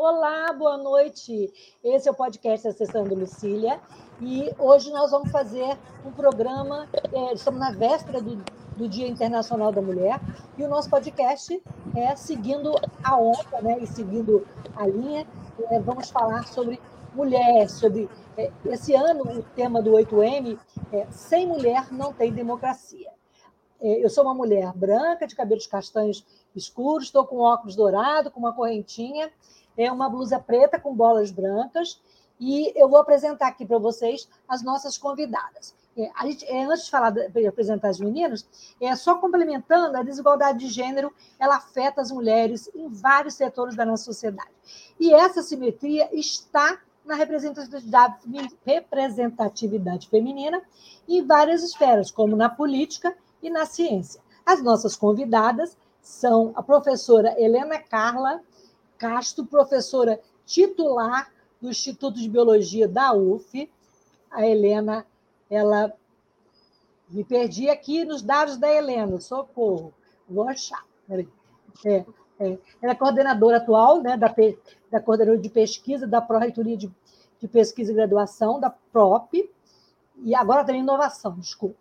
Olá, boa noite. Esse é o podcast Acessando Lucília e hoje nós vamos fazer um programa. É, estamos na véspera do, do, Dia Internacional da Mulher e o nosso podcast é seguindo a onda, né? E seguindo a linha. É, vamos falar sobre mulher, sobre é, esse ano o tema do 8M é sem mulher não tem democracia. É, eu sou uma mulher branca de cabelos castanhos escuros, estou com óculos dourado, com uma correntinha é uma blusa preta com bolas brancas e eu vou apresentar aqui para vocês as nossas convidadas. É, gente, é, antes de falar de apresentar as meninas, é só complementando a desigualdade de gênero, ela afeta as mulheres em vários setores da nossa sociedade. E essa simetria está na representatividade, representatividade feminina em várias esferas, como na política e na ciência. As nossas convidadas são a professora Helena Carla Castro, professora titular do Instituto de Biologia da UF. A Helena, ela. Me perdi aqui nos dados da Helena, socorro. Vou achar. É, é. Ela é coordenadora atual né, da, da coordenadora de pesquisa da Pró-Reitoria de, de Pesquisa e Graduação, da PROP, e agora tem inovação, desculpa.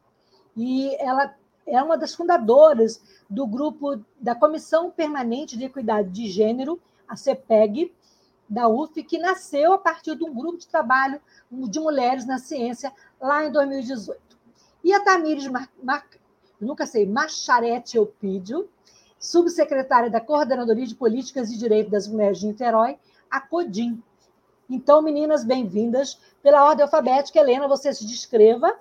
E ela é uma das fundadoras do grupo da Comissão Permanente de Equidade de Gênero a CEPEG, da UF, que nasceu a partir de um grupo de trabalho de mulheres na ciência lá em 2018. E a Tamires, Mar, Mar, nunca sei, Macharete Eupídio, subsecretária da Coordenadoria de Políticas e Direitos das Mulheres de Niterói, a CODIM. Então, meninas, bem-vindas. Pela ordem alfabética, Helena, você se descreva.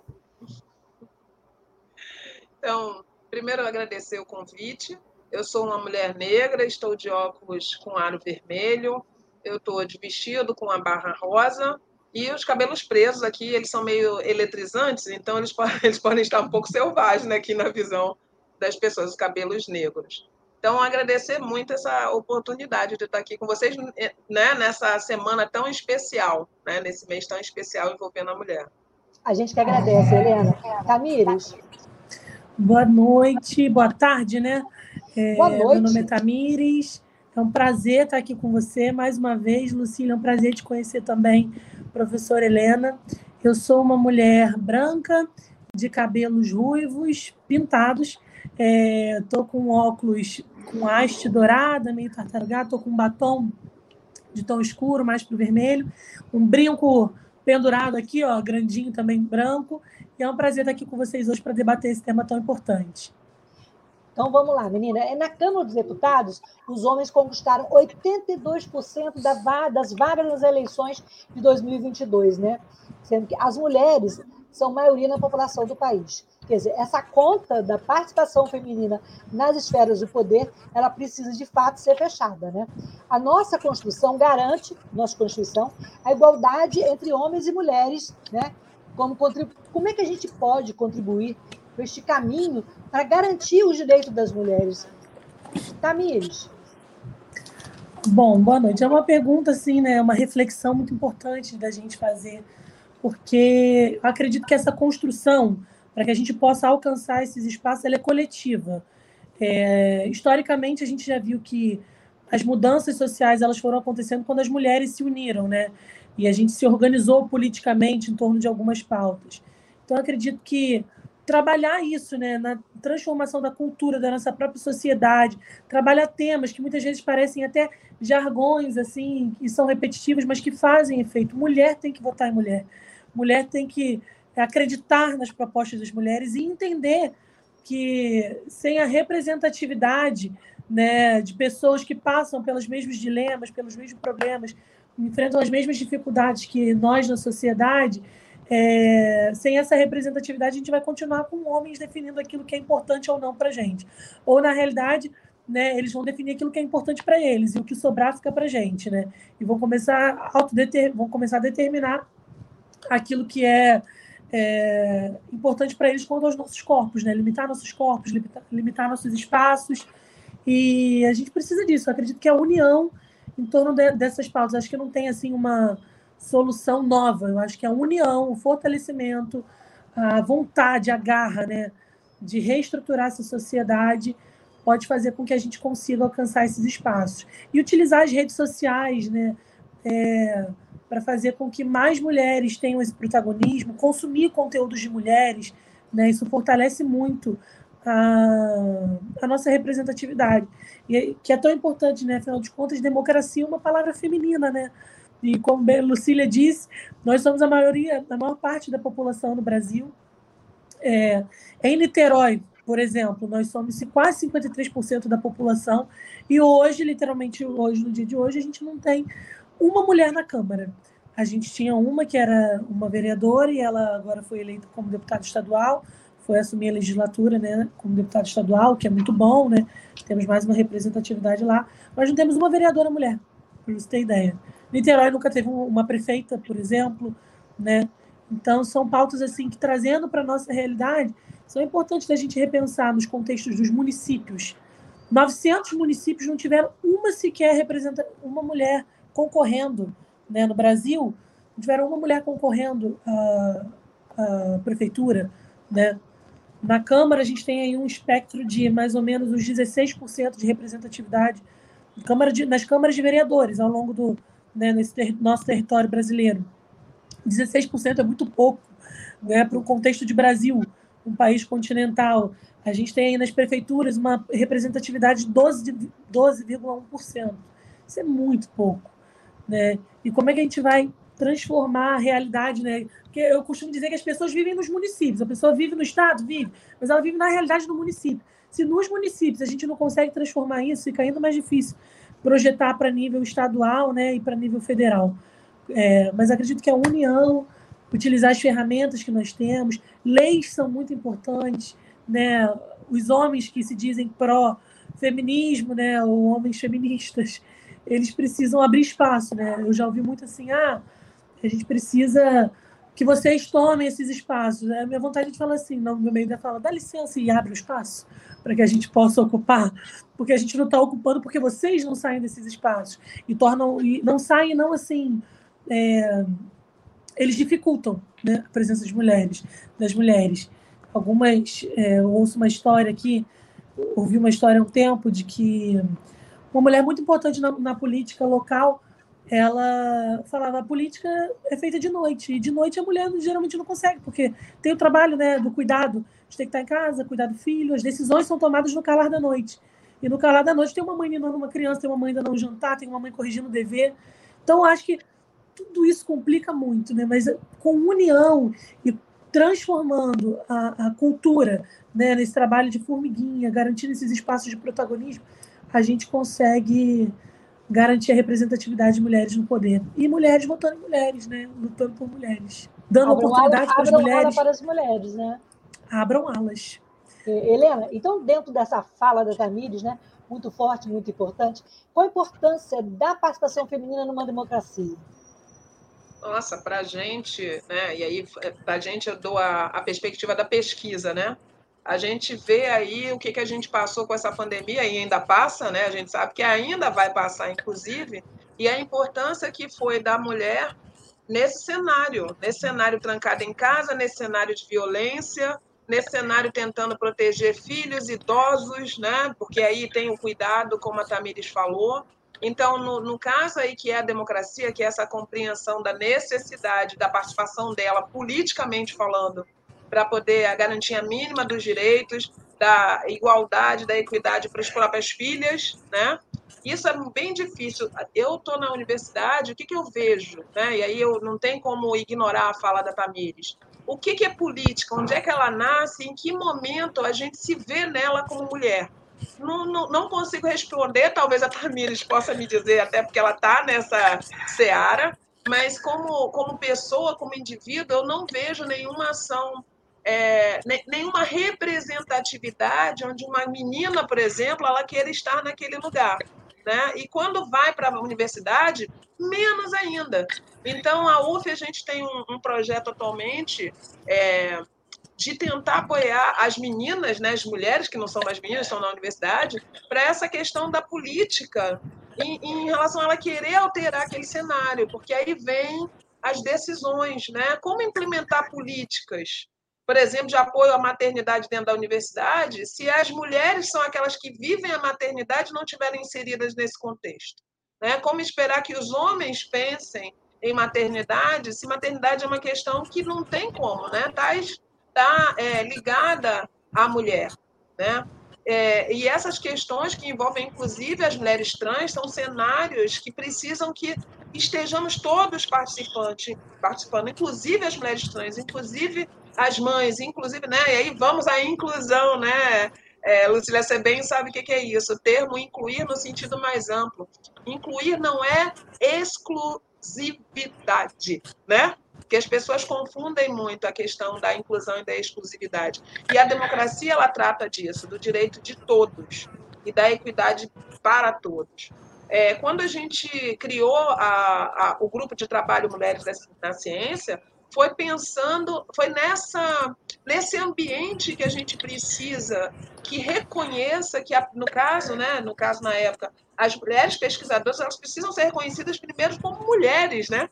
Então, primeiro agradecer o convite. Eu sou uma mulher negra, estou de óculos com aro vermelho, eu estou de vestido com a barra rosa e os cabelos presos aqui, eles são meio eletrizantes, então eles podem, eles podem estar um pouco selvagens né, aqui na visão das pessoas, os cabelos negros. Então, agradecer muito essa oportunidade de estar aqui com vocês né, nessa semana tão especial, né, nesse mês tão especial envolvendo a mulher. A gente que agradece, Helena. Tamires? Boa noite, boa tarde, né? É, Boa noite. Meu nome é Tamires. É um prazer estar aqui com você mais uma vez, Lucília. É um prazer te conhecer também, professora Helena. Eu sou uma mulher branca, de cabelos ruivos, pintados. Estou é, com óculos com haste dourada, meio tartarugado. Estou com um batom de tom escuro, mais para o vermelho. Um brinco pendurado aqui, ó, grandinho também branco. E é um prazer estar aqui com vocês hoje para debater esse tema tão importante. Então vamos lá, menina. É, na Câmara dos Deputados, os homens conquistaram 82% das vagas nas eleições de 2022, né? Sendo que as mulheres são maioria na população do país. Quer dizer, essa conta da participação feminina nas esferas do poder, ela precisa de fato ser fechada, né? A nossa Constituição garante, nossa Constituição, a igualdade entre homens e mulheres, né? Como, como é que a gente pode contribuir este caminho para garantir os direitos das mulheres. Tamires. Bom, boa noite. É uma pergunta, assim, né? Uma reflexão muito importante da gente fazer, porque eu acredito que essa construção, para que a gente possa alcançar esses espaços, ela é coletiva. É, historicamente, a gente já viu que as mudanças sociais elas foram acontecendo quando as mulheres se uniram, né? E a gente se organizou politicamente em torno de algumas pautas. Então, acredito que trabalhar isso, né, na transformação da cultura da nossa própria sociedade, trabalhar temas que muitas vezes parecem até jargões assim, e são repetitivos, mas que fazem efeito. Mulher tem que votar em mulher. Mulher tem que acreditar nas propostas das mulheres e entender que sem a representatividade né, de pessoas que passam pelos mesmos dilemas, pelos mesmos problemas, enfrentam as mesmas dificuldades que nós na sociedade, é, sem essa representatividade, a gente vai continuar com homens definindo aquilo que é importante ou não para gente. Ou, na realidade, né, eles vão definir aquilo que é importante para eles e o que sobrar fica para gente. Né? E vão começar, a vão começar a determinar aquilo que é, é importante para eles quanto aos nossos corpos, né? limitar nossos corpos, limitar, limitar nossos espaços. E a gente precisa disso. Eu acredito que a união em torno de, dessas pautas, acho que não tem assim uma solução nova. Eu acho que a união, o fortalecimento, a vontade, a garra, né, de reestruturar essa sociedade pode fazer com que a gente consiga alcançar esses espaços e utilizar as redes sociais, né, é, para fazer com que mais mulheres tenham esse protagonismo, consumir conteúdos de mulheres, né, isso fortalece muito a, a nossa representatividade e que é tão importante, né, afinal de contas, democracia é uma palavra feminina, né? E como Lucília disse, nós somos a maioria, a maior parte da população no Brasil. É, em Niterói, por exemplo, nós somos quase 53% da população e hoje, literalmente hoje, no dia de hoje, a gente não tem uma mulher na Câmara. A gente tinha uma que era uma vereadora e ela agora foi eleita como deputada estadual, foi assumir a legislatura, né, como deputada estadual, que é muito bom, né? Temos mais uma representatividade lá, mas não temos uma vereadora mulher, para você ter ideia. Niterói nunca teve uma prefeita, por exemplo, né? Então são pautas assim que trazendo para nossa realidade são importantes da gente repensar nos contextos dos municípios. 900 municípios não tiveram uma sequer representa uma mulher concorrendo, né? No Brasil não tiveram uma mulher concorrendo à, à prefeitura, né? Na Câmara, a gente tem aí um espectro de mais ou menos os 16% de representatividade Câmara de, nas câmaras de vereadores ao longo do, né, nesse ter, nosso território brasileiro. 16% é muito pouco né, para o contexto de Brasil, um país continental. A gente tem aí nas prefeituras uma representatividade de 12,1%. 12, Isso é muito pouco. Né? E como é que a gente vai transformar a realidade, né? Porque eu costumo dizer que as pessoas vivem nos municípios, a pessoa vive no estado, vive, mas ela vive na realidade do município. Se nos municípios a gente não consegue transformar isso, fica ainda mais difícil projetar para nível estadual né, e para nível federal. É, mas acredito que a união, utilizar as ferramentas que nós temos, leis são muito importantes, né? os homens que se dizem pró-feminismo, né, ou homens feministas, eles precisam abrir espaço. Né? Eu já ouvi muito assim, ah, a gente precisa que vocês tomem esses espaços. A minha vontade de falar assim, no meio da fala, dá licença e abre o espaço para que a gente possa ocupar, porque a gente não está ocupando porque vocês não saem desses espaços e tornam e não saem não assim é, eles dificultam né, a presença de mulheres das mulheres algumas é, eu ouço uma história aqui ouvi uma história há um tempo de que uma mulher muito importante na, na política local ela falava a política é feita de noite e de noite a mulher geralmente não consegue porque tem o trabalho né do cuidado gente tem que estar em casa, cuidar do filho, as decisões são tomadas no calar da noite. E no calar da noite tem uma mãe ensinando uma criança, tem uma mãe dando um jantar, tem uma mãe corrigindo o dever. Então, acho que tudo isso complica muito, né? mas com união e transformando a, a cultura né, nesse trabalho de formiguinha, garantindo esses espaços de protagonismo, a gente consegue garantir a representatividade de mulheres no poder. E mulheres votando em mulheres, né? lutando por mulheres. Dando abram oportunidade para as mulheres. para as mulheres, né? abram alas. É, Helena, então, dentro dessa fala da Tamires, né, muito forte, muito importante, qual a importância da participação feminina numa democracia? Nossa, para a gente, né, e aí para a gente eu dou a, a perspectiva da pesquisa, né? A gente vê aí o que, que a gente passou com essa pandemia e ainda passa, né? A gente sabe que ainda vai passar, inclusive, e a importância que foi da mulher nesse cenário, nesse cenário trancada em casa, nesse cenário de violência, nesse cenário tentando proteger filhos, idosos, né? Porque aí tem o cuidado, como a Tamires falou. Então, no, no, caso aí que é a democracia, que é essa compreensão da necessidade da participação dela, politicamente falando, para poder a garantia mínima dos direitos, da igualdade, da equidade para as próprias filhas, né? Isso é bem difícil. Eu estou na universidade, o que, que eu vejo? Né? E aí eu não tem como ignorar a fala da Tamires o que, que é política, onde é que ela nasce, em que momento a gente se vê nela como mulher. Não, não, não consigo responder, talvez a Tamires possa me dizer, até porque ela está nessa seara, mas como, como pessoa, como indivíduo, eu não vejo nenhuma ação, é, nenhuma representatividade onde uma menina, por exemplo, ela queira estar naquele lugar. Né? E quando vai para a universidade, menos ainda. Então, a UF, a gente tem um, um projeto atualmente é, de tentar apoiar as meninas, né, as mulheres que não são mais meninas, estão na universidade, para essa questão da política em, em, relação a ela querer alterar aquele cenário, porque aí vem as decisões, né? Como implementar políticas, por exemplo, de apoio à maternidade dentro da universidade, se as mulheres são aquelas que vivem a maternidade não estiverem inseridas nesse contexto, né? Como esperar que os homens pensem em maternidade, se maternidade é uma questão que não tem como, né? Está tá, é, ligada à mulher, né? É, e essas questões que envolvem, inclusive, as mulheres trans, são cenários que precisam que estejamos todos participantes, participando, inclusive as mulheres trans, inclusive as mães, inclusive, né? E aí vamos à inclusão, né? É, Lucília, bem sabe o que é isso. O termo incluir no sentido mais amplo. Incluir não é exclusividade, né? porque as pessoas confundem muito a questão da inclusão e da exclusividade. E a democracia ela trata disso, do direito de todos e da equidade para todos. É, quando a gente criou a, a, o grupo de trabalho Mulheres na Ciência, foi pensando, foi nessa nesse ambiente que a gente precisa que reconheça que no caso, né, no caso na época, as mulheres pesquisadoras elas precisam ser reconhecidas primeiro como mulheres, né?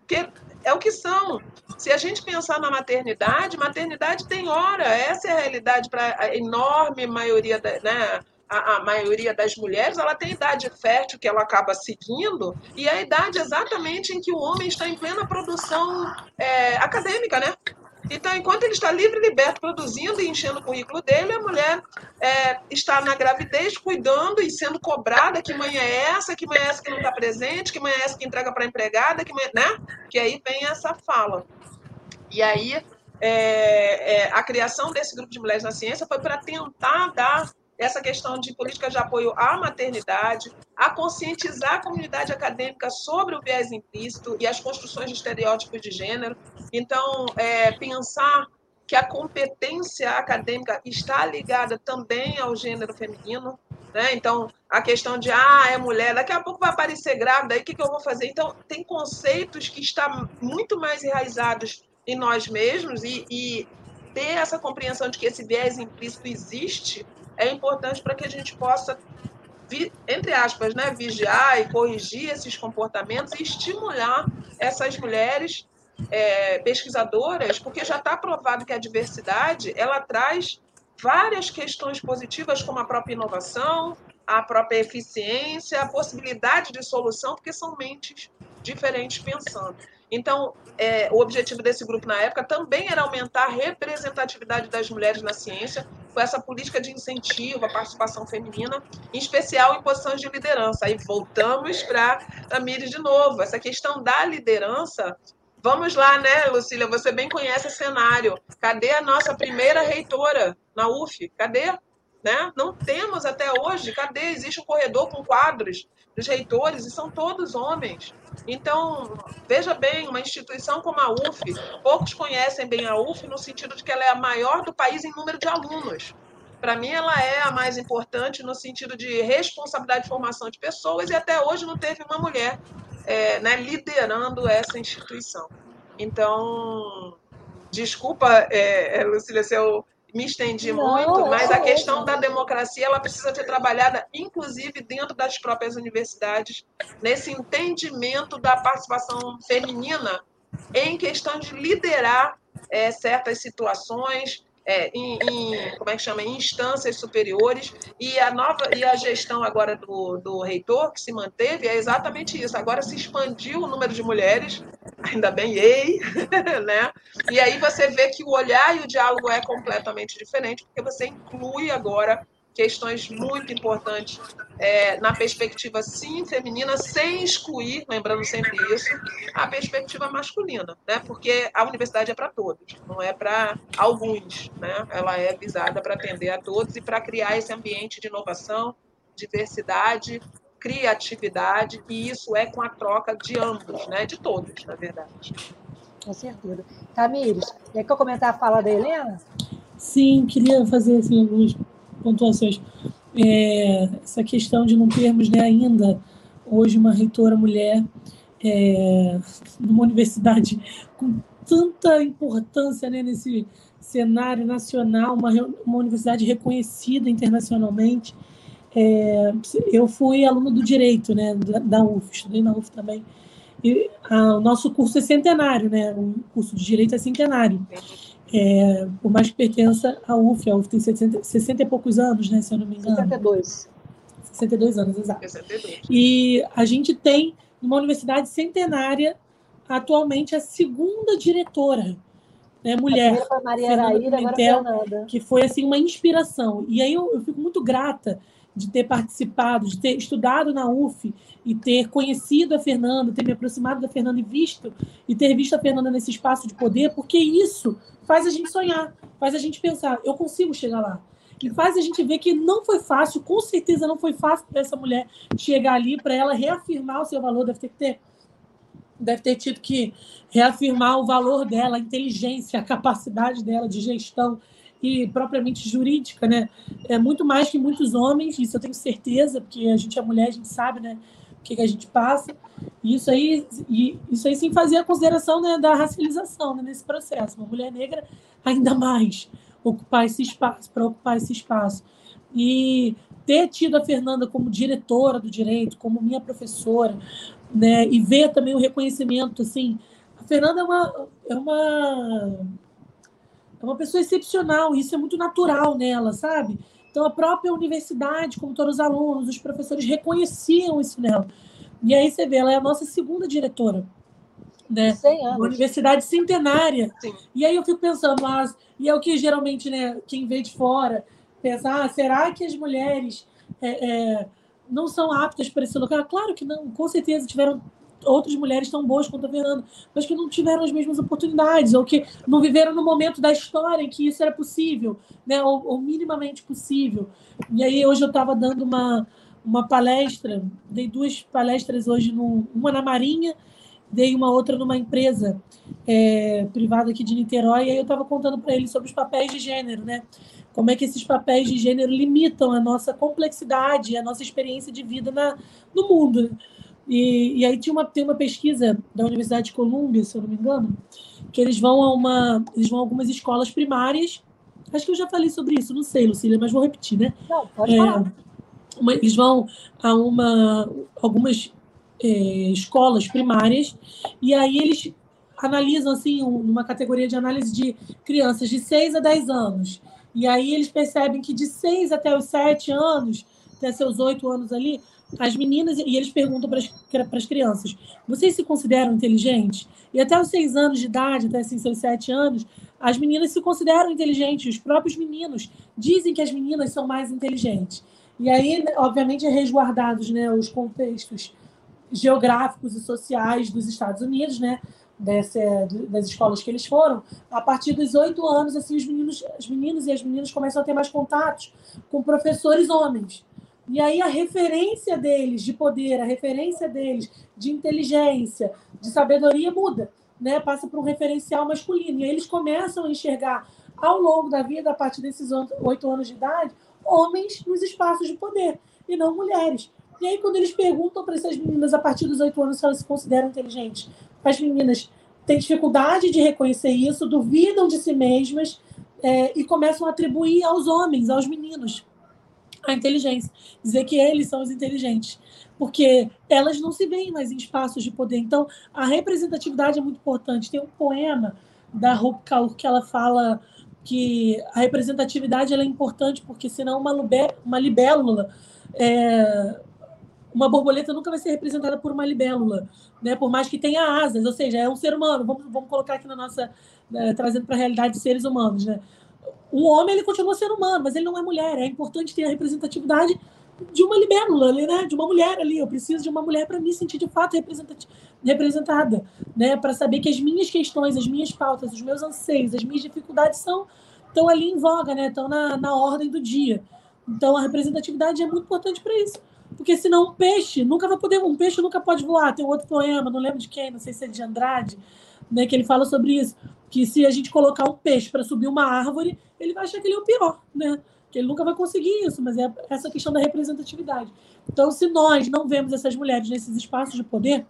Porque é o que são. Se a gente pensar na maternidade, maternidade tem hora, essa é a realidade para a enorme maioria, da, né, a, a, maioria das mulheres, ela tem idade fértil que ela acaba seguindo, e a idade exatamente em que o homem está em plena produção é, acadêmica, né? Então, enquanto ele está livre e liberto, produzindo e enchendo o currículo dele, a mulher é, está na gravidez, cuidando e sendo cobrada que mãe é essa, que mãe é essa que não está presente, que mãe é essa que entrega para a empregada, que mãe, né? Que aí vem essa fala. E aí, é, é, a criação desse grupo de mulheres na ciência foi para tentar dar essa questão de políticas de apoio à maternidade, a conscientizar a comunidade acadêmica sobre o viés implícito e as construções de estereótipos de gênero. Então, é, pensar que a competência acadêmica está ligada também ao gênero feminino. Né? Então, a questão de, ah, é mulher, daqui a pouco vai aparecer grávida, aí o que, que eu vou fazer? Então, tem conceitos que estão muito mais enraizados em nós mesmos e, e ter essa compreensão de que esse viés implícito existe é importante para que a gente possa, entre aspas, né, vigiar e corrigir esses comportamentos e estimular essas mulheres é, pesquisadoras, porque já está provado que a diversidade ela traz várias questões positivas, como a própria inovação, a própria eficiência, a possibilidade de solução, porque são mentes diferentes pensando. Então, é, o objetivo desse grupo na época também era aumentar a representatividade das mulheres na ciência, com essa política de incentivo à participação feminina, em especial em posições de liderança. Aí voltamos para a Miri de novo, essa questão da liderança. Vamos lá, né, Lucília? Você bem conhece esse cenário. Cadê a nossa primeira reitora na UF? Cadê? Né? Não temos até hoje. Cadê? Existe um corredor com quadros dos reitores e são todos homens. Então, veja bem, uma instituição como a UF, poucos conhecem bem a UF no sentido de que ela é a maior do país em número de alunos. Para mim, ela é a mais importante no sentido de responsabilidade de formação de pessoas e até hoje não teve uma mulher é, né, liderando essa instituição. Então, desculpa, é, é Lucília, se eu me estendi não, muito, mas a questão da democracia ela precisa ser trabalhada, inclusive dentro das próprias universidades, nesse entendimento da participação feminina em questão de liderar é, certas situações, é, em, em, como é que chama, em instâncias superiores e a nova e a gestão agora do, do reitor que se manteve é exatamente isso. Agora se expandiu o número de mulheres, ainda bem, ei, né? E aí você vê que o olhar e o diálogo é completamente diferente porque você inclui agora questões muito importantes é, na perspectiva, sim, feminina, sem excluir, lembrando sempre isso, a perspectiva masculina, né? porque a universidade é para todos, não é para alguns. Né? Ela é visada para atender a todos e para criar esse ambiente de inovação, diversidade, criatividade, e isso é com a troca de ambos, né? de todos, na verdade. Com certeza. Tamires, quer que eu comentar a fala da Helena? Sim, queria fazer assim, algumas pontuações. É, essa questão de não termos né, ainda hoje uma reitora mulher é, numa universidade com tanta importância né, nesse cenário nacional, uma, uma universidade reconhecida internacionalmente. É, eu fui aluna do direito, né, da, UF, estudei na UF também. E a, o nosso curso é centenário, né? O curso de direito é centenário. É, por mais que pertença à UF, a UF tem 60, 60 e poucos anos, né, se eu não me engano. 62. 62 anos, exato. 62. E a gente tem, numa universidade centenária, atualmente a segunda diretora né, mulher, a Maria Araíra, Pimentel, que foi assim uma inspiração. E aí eu, eu, fico muito grata de ter participado, de ter estudado na UF e ter conhecido a Fernanda, ter me aproximado da Fernanda e visto e ter visto a Fernanda nesse espaço de poder, porque isso faz a gente sonhar, faz a gente pensar, eu consigo chegar lá. E faz a gente ver que não foi fácil, com certeza não foi fácil para essa mulher chegar ali, para ela reafirmar o seu valor, deve ter que ter deve ter tido que reafirmar o valor dela, a inteligência, a capacidade dela de gestão e propriamente jurídica, né? É muito mais que muitos homens, isso eu tenho certeza, porque a gente é mulher, a gente sabe, né? O que, que a gente passa. E isso aí, e isso aí sem fazer a consideração né, da racialização né, nesse processo. Uma mulher negra, ainda mais, ocupar esse espaço, para ocupar esse espaço. E ter tido a Fernanda como diretora do direito, como minha professora, né? E ver também o reconhecimento, assim. A Fernanda é uma, é uma, é uma pessoa excepcional, isso é muito natural nela, sabe? Então, a própria universidade, como todos os alunos, os professores reconheciam isso nela. E aí você vê, ela é a nossa segunda diretora. Né? Uma universidade centenária. Sim. E aí eu fico pensando, mas, e é o que geralmente, né, quem vê de fora, pensa, ah, será que as mulheres é, é, não são aptas para esse lugar? Claro que não, com certeza tiveram outras mulheres tão boas quanto a Fernanda, mas que não tiveram as mesmas oportunidades, ou que não viveram no momento da história em que isso era possível, né, ou, ou minimamente possível. E aí hoje eu estava dando uma, uma palestra, dei duas palestras hoje, no, uma na Marinha, dei uma outra numa empresa é, privada aqui de Niterói, e aí eu estava contando para eles sobre os papéis de gênero, né? como é que esses papéis de gênero limitam a nossa complexidade, a nossa experiência de vida na, no mundo. E, e aí tinha uma, tem uma pesquisa da Universidade de Colômbia, se eu não me engano, que eles vão a uma, eles vão a algumas escolas primárias. Acho que eu já falei sobre isso, não sei, Lucília, mas vou repetir, né? Não, pode é, falar. Uma, eles vão a uma, algumas é, escolas primárias e aí eles analisam assim um, numa categoria de análise de crianças de 6 a 10 anos e aí eles percebem que de 6 até os 7 anos, até seus 8 anos ali, as meninas, e eles perguntam para as crianças: vocês se consideram inteligentes? E até os 6 anos de idade, até assim, seus 7 anos, as meninas se consideram inteligentes. Os próprios meninos dizem que as meninas são mais inteligentes. E aí, obviamente, é resguardados né, os contextos geográficos e sociais dos Estados Unidos, né? desse, das escolas que eles foram, a partir dos oito anos, assim, os meninos, as meninas e as meninas começam a ter mais contatos com professores homens. E aí a referência deles de poder, a referência deles de inteligência, de sabedoria muda, né? Passa para um referencial masculino. E aí eles começam a enxergar ao longo da vida, a partir desses oito anos de idade, homens nos espaços de poder e não mulheres. E aí, quando eles perguntam para essas meninas a partir dos oito anos se elas se consideram inteligentes, as meninas têm dificuldade de reconhecer isso, duvidam de si mesmas é, e começam a atribuir aos homens, aos meninos, a inteligência, dizer que eles são os inteligentes, porque elas não se veem mais em espaços de poder. Então, a representatividade é muito importante. Tem um poema da Rup Kaur que ela fala que a representatividade é importante porque senão uma, uma libélula é, uma borboleta nunca vai ser representada por uma libélula, né? Por mais que tenha asas, ou seja, é um ser humano. Vamos, vamos colocar aqui na nossa né, trazendo para a realidade de seres humanos, né? O homem ele continua sendo humano, mas ele não é mulher. É importante ter a representatividade de uma libélula, né? De uma mulher ali. Eu preciso de uma mulher para me sentir de fato representada, né? Para saber que as minhas questões, as minhas pautas, os meus anseios, as minhas dificuldades são estão ali em voga, né? Estão na, na ordem do dia. Então a representatividade é muito importante para isso Porque senão um peixe nunca vai poder, um peixe nunca pode voar. Tem um outro poema, não lembro de quem, não sei se é de Andrade, né, que ele fala sobre isso, que se a gente colocar um peixe para subir uma árvore, ele vai achar que ele é o pior, né? Que ele nunca vai conseguir isso, mas é essa questão da representatividade. Então, se nós não vemos essas mulheres nesses espaços de poder,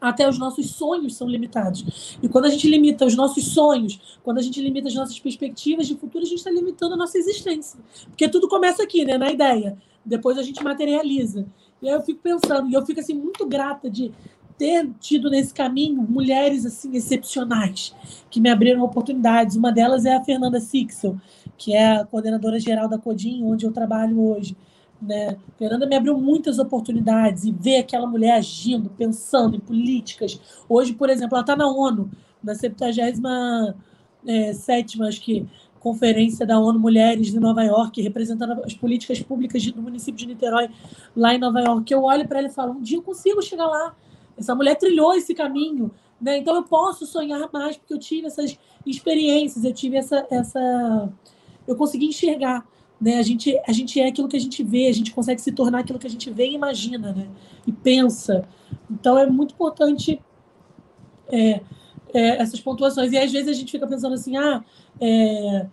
até os nossos sonhos são limitados. E quando a gente limita os nossos sonhos, quando a gente limita as nossas perspectivas de futuro, a gente está limitando a nossa existência. Porque tudo começa aqui, né, na ideia. Depois a gente materializa. E aí eu fico pensando, e eu fico assim muito grata de ter tido nesse caminho mulheres assim excepcionais que me abriram oportunidades. Uma delas é a Fernanda Sixel, que é a coordenadora geral da Codim, onde eu trabalho hoje. Né? Fernanda me abriu muitas oportunidades e ver aquela mulher agindo, pensando em políticas. Hoje, por exemplo, ela está na ONU, na 77 é, acho que, Conferência da ONU Mulheres de Nova York, representando as políticas públicas do município de Niterói, lá em Nova York. Eu olho para ela e falo: um dia eu consigo chegar lá. Essa mulher trilhou esse caminho. Né? Então eu posso sonhar mais, porque eu tive essas experiências, eu tive essa. essa... Eu consegui enxergar. Né? A, gente, a gente é aquilo que a gente vê, a gente consegue se tornar aquilo que a gente vê e imagina, né? E pensa. Então é muito importante é, é, essas pontuações. E às vezes a gente fica pensando assim, ah, é,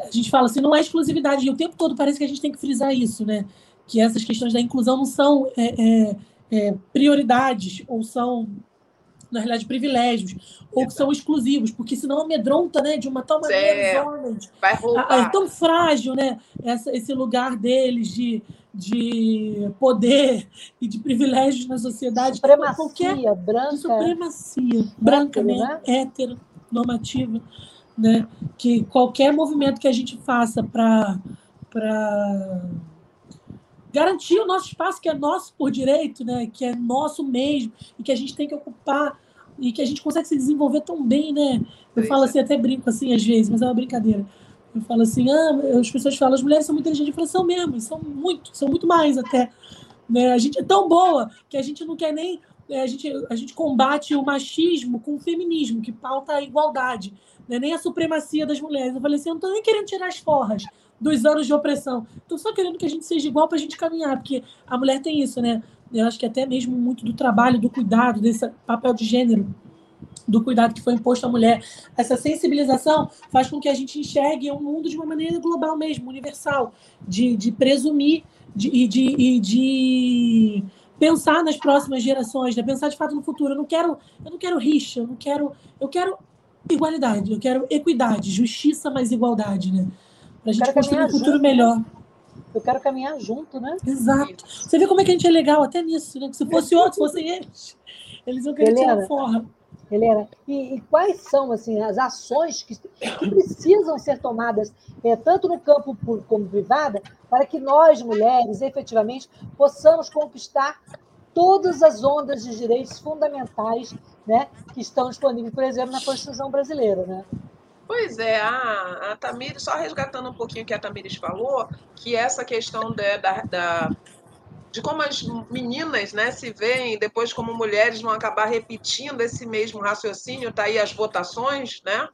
a gente fala assim, não é exclusividade. E o tempo todo parece que a gente tem que frisar isso, né? Que essas questões da inclusão não são é, prioridades ou são na realidade, privilégios, ou que são exclusivos, porque senão amedronta, né, de uma tal maneira é, os homens. Vai roubar. É tão frágil, né, essa, esse lugar deles de, de poder e de privilégios na sociedade. Supremacia qualquer, branca. Supremacia branca, né, né? heteronormativa, né, que qualquer movimento que a gente faça para para garantir o nosso espaço que é nosso por direito, né, que é nosso mesmo e que a gente tem que ocupar e que a gente consegue se desenvolver tão bem, né? Eu falo assim, até brinco assim às vezes, mas é uma brincadeira. Eu falo assim, ah, as pessoas falam, as mulheres são muito inteligentes, eu falo, são mesmo, são muito, são muito mais até. Né? A gente é tão boa que a gente não quer nem é, a gente, a gente combate o machismo com o feminismo, que pauta a igualdade, né? nem a supremacia das mulheres. Eu falei assim, eu não estou nem querendo tirar as forras, dos anos de opressão. Estou só querendo que a gente seja igual para a gente caminhar, porque a mulher tem isso, né? Eu acho que até mesmo muito do trabalho, do cuidado, desse papel de gênero, do cuidado que foi imposto à mulher. Essa sensibilização faz com que a gente enxergue o mundo de uma maneira global mesmo, universal, de, de presumir de, e de, e de pensar nas próximas gerações, né? pensar de fato no futuro. Eu não quero, eu não quero rixa, eu não quero, eu quero igualdade, eu quero equidade, justiça mais igualdade, né? Para a gente construir um futuro junto, melhor. Eu quero caminhar junto, né? Exato. Você vê como é que a gente é legal até nisso, né? Se fosse outro, se fossem eles, eles iam querer Helena, tirar forra. Helena, e, e, quais são assim as ações que, que precisam ser tomadas, é, tanto no campo público como privado, para que nós, mulheres, efetivamente, possamos conquistar todas as ondas de direitos fundamentais né, que estão disponíveis, por exemplo, na Constituição brasileira, né? Pois é, a, a Tamires, só resgatando um pouquinho o que a Tamires falou, que essa questão da, da, da de como as meninas né, se veem depois como mulheres vão acabar repetindo esse mesmo raciocínio, tá aí as votações, né?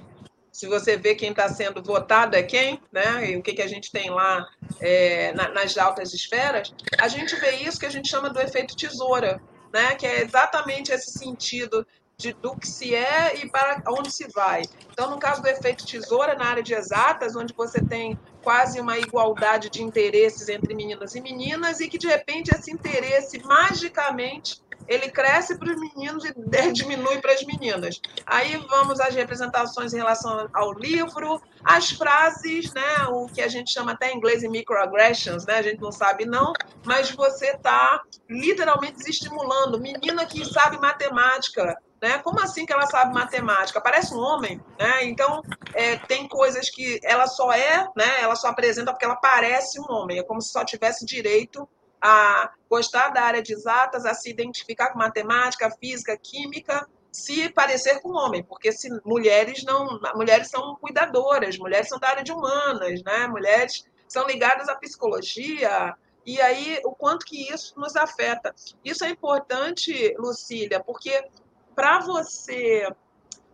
Se você vê quem está sendo votado é quem, né? E o que, que a gente tem lá é, na, nas altas esferas, a gente vê isso que a gente chama do efeito tesoura, né? Que é exatamente esse sentido de, do que se é e para onde se vai. Então, no caso do efeito tesoura, na área de exatas, onde você tem quase uma igualdade de interesses entre meninas e meninas, e que de repente esse interesse magicamente ele cresce para os meninos e diminui para as meninas. Aí vamos às representações em relação ao livro, as frases, né, o que a gente chama até em inglês de microaggressions, né, a gente não sabe não, mas você está literalmente desestimulando. Menina que sabe matemática, né? Como assim que ela sabe matemática? Parece um homem, né? Então é, tem coisas que ela só é, né? Ela só apresenta porque ela parece um homem. É como se só tivesse direito a gostar da área de exatas, a se identificar com matemática, física, química, se parecer com homem, porque se mulheres não, mulheres são cuidadoras, mulheres são da área de humanas, né? Mulheres são ligadas à psicologia, e aí o quanto que isso nos afeta. Isso é importante, Lucília, porque para você.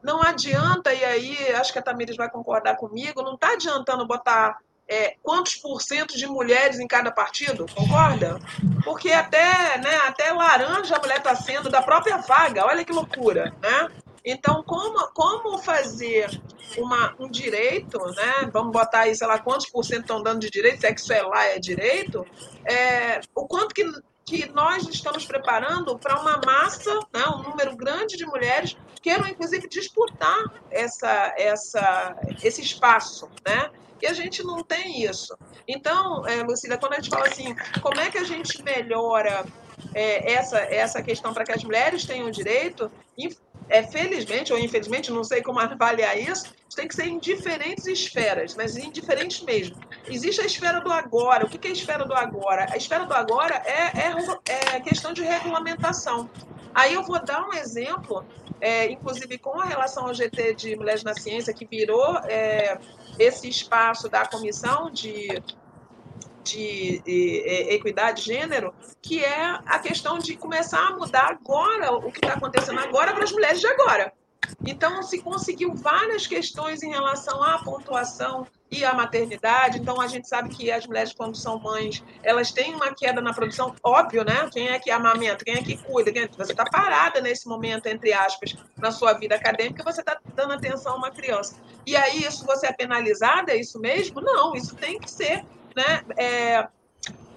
Não adianta, e aí acho que a Tamires vai concordar comigo, não está adiantando botar é, quantos por cento de mulheres em cada partido, concorda? Porque até, né, até laranja a mulher está sendo da própria vaga, olha que loucura, né? Então, como, como fazer uma, um direito, né? Vamos botar aí, sei lá, quantos por cento estão dando de direito, se é que isso é lá é direito, é, o quanto que, que nós estamos preparando para uma massa, né, um número grande de mulheres queiram, inclusive, disputar essa, essa, esse espaço, né? E a gente não tem isso. Então, é, Lucília, quando a gente fala assim, como é que a gente melhora é, essa, essa questão para que as mulheres tenham direito, é, felizmente ou infelizmente, não sei como avaliar isso, tem que ser em diferentes esferas, mas em diferentes mesmo. Existe a esfera do agora. O que é a esfera do agora? A esfera do agora é, é, é questão de regulamentação. Aí eu vou dar um exemplo, é, inclusive com a relação ao GT de Mulheres na Ciência, que virou é, esse espaço da comissão de, de, de equidade de gênero, que é a questão de começar a mudar agora o que está acontecendo agora para as mulheres de agora. Então, se conseguiu várias questões em relação à pontuação e à maternidade. Então, a gente sabe que as mulheres, quando são mães, elas têm uma queda na produção, óbvio, né? Quem é que amamenta, quem é que cuida? Quem é... Você está parada nesse momento, entre aspas, na sua vida acadêmica, você está dando atenção a uma criança. E aí, isso você é penalizada? É isso mesmo? Não, isso tem que ser né, é,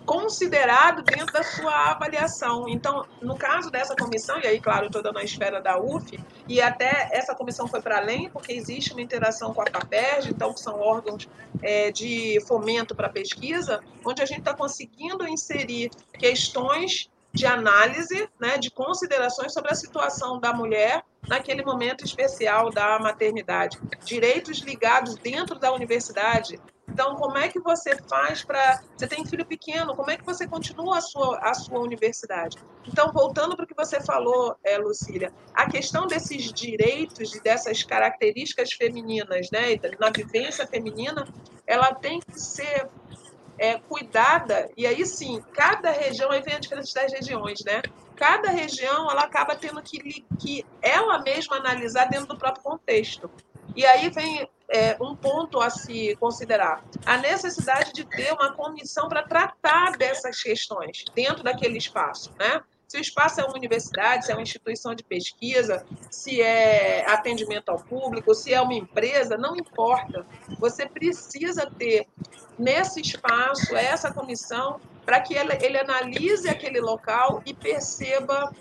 considerado dentro da sua avaliação. Então, no caso dessa comissão, e aí, claro, eu estou dando a esfera da UF, e até essa comissão foi para além, porque existe uma interação com a FAPERJ, então, que são órgãos é, de fomento para pesquisa, onde a gente está conseguindo inserir questões de análise, né, de considerações sobre a situação da mulher naquele momento especial da maternidade. Direitos ligados dentro da universidade, então, como é que você faz para. Você tem filho pequeno, como é que você continua a sua, a sua universidade? Então, voltando para o que você falou, é, Lucília, a questão desses direitos e dessas características femininas, né, na vivência feminina, ela tem que ser é, cuidada, e aí sim, cada região, aí vem a diferença das regiões, né? Cada região ela acaba tendo que, que ela mesma analisar dentro do próprio contexto. E aí vem é, um ponto a se considerar: a necessidade de ter uma comissão para tratar dessas questões dentro daquele espaço, né? Se o espaço é uma universidade, se é uma instituição de pesquisa, se é atendimento ao público, se é uma empresa, não importa. Você precisa ter nesse espaço essa comissão para que ele, ele analise aquele local e perceba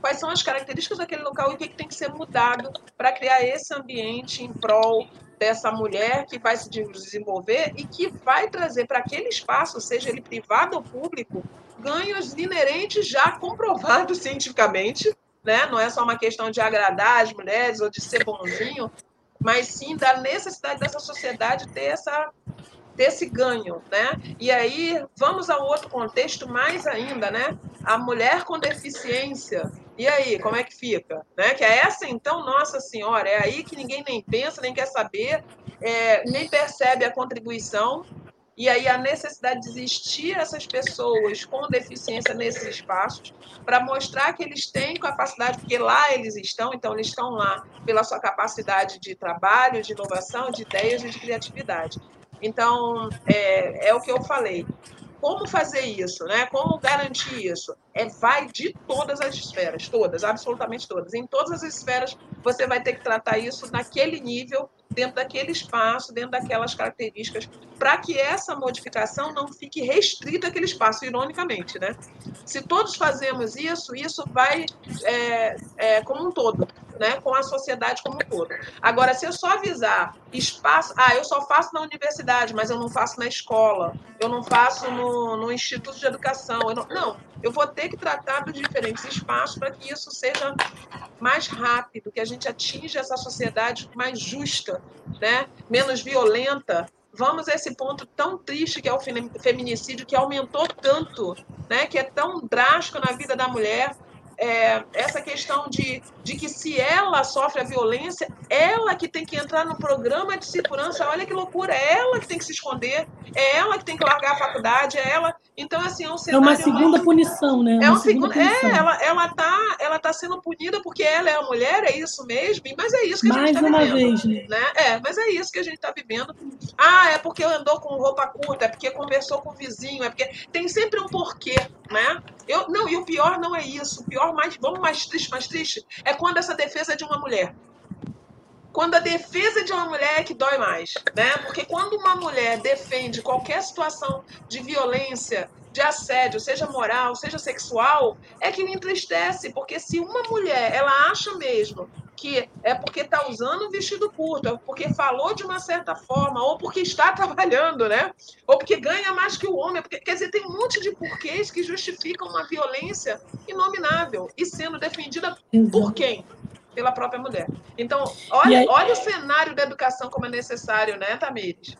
quais são as características daquele local e o que, que tem que ser mudado para criar esse ambiente em prol dessa mulher que vai se desenvolver e que vai trazer para aquele espaço, seja ele privado ou público, ganhos inerentes já comprovados cientificamente, né? Não é só uma questão de agradar as mulheres ou de ser bonzinho, mas sim da necessidade dessa sociedade ter essa desse ganho, né? E aí vamos ao outro contexto mais ainda, né? A mulher com deficiência. E aí, como é que fica? Né? Que é essa, então, nossa senhora, é aí que ninguém nem pensa, nem quer saber, é, nem percebe a contribuição. E aí a necessidade de existir essas pessoas com deficiência nesses espaços para mostrar que eles têm capacidade, porque lá eles estão, então eles estão lá pela sua capacidade de trabalho, de inovação, de ideias e de criatividade. Então, é, é o que eu falei. Como fazer isso, né? Como garantir isso? É vai de todas as esferas, todas, absolutamente todas. Em todas as esferas você vai ter que tratar isso naquele nível, dentro daquele espaço, dentro daquelas características, para que essa modificação não fique restrita àquele espaço, ironicamente, né? Se todos fazemos isso, isso vai é, é, como um todo né, com a sociedade como um todo. Agora, se eu só avisar espaço, ah, eu só faço na universidade, mas eu não faço na escola, eu não faço no, no instituto de educação, eu não, não, eu vou ter que tratar dos diferentes espaços para que isso seja mais rápido, que a gente atinja essa sociedade mais justa, né, menos violenta, vamos a esse ponto tão triste que é o feminicídio, que aumentou tanto, né, que é tão drástico na vida da mulher, é, essa questão de, de que se ela sofre a violência, ela que tem que entrar no programa de segurança, olha que loucura, é ela que tem que se esconder, é ela que tem que largar a faculdade, é ela. Então, assim, é um cenário... É uma segunda punição, né? É uma, segunda, segunda É, ela, ela, tá, ela tá sendo punida porque ela é a mulher, é isso mesmo, mas é isso que Mais a gente está vivendo. Vez, né? né? É, mas é isso que a gente está vivendo. Ah, é porque andou com roupa curta, é porque conversou com o vizinho, é porque... Tem sempre um porquê, né? Eu, não, e o pior não é isso. O pior, mais, vamos mais triste, mais triste, é quando essa defesa é de uma mulher quando a defesa de uma mulher é que dói mais, né? Porque quando uma mulher defende qualquer situação de violência, de assédio, seja moral, seja sexual, é que me entristece, porque se uma mulher, ela acha mesmo que é porque está usando um vestido curto, ou porque falou de uma certa forma, ou porque está trabalhando, né? Ou porque ganha mais que o homem, porque, quer dizer, tem um monte de porquês que justificam uma violência inominável e sendo defendida por quem? pela própria mulher. Então, olha, aí... olha o cenário da educação como é necessário, né, Tamires?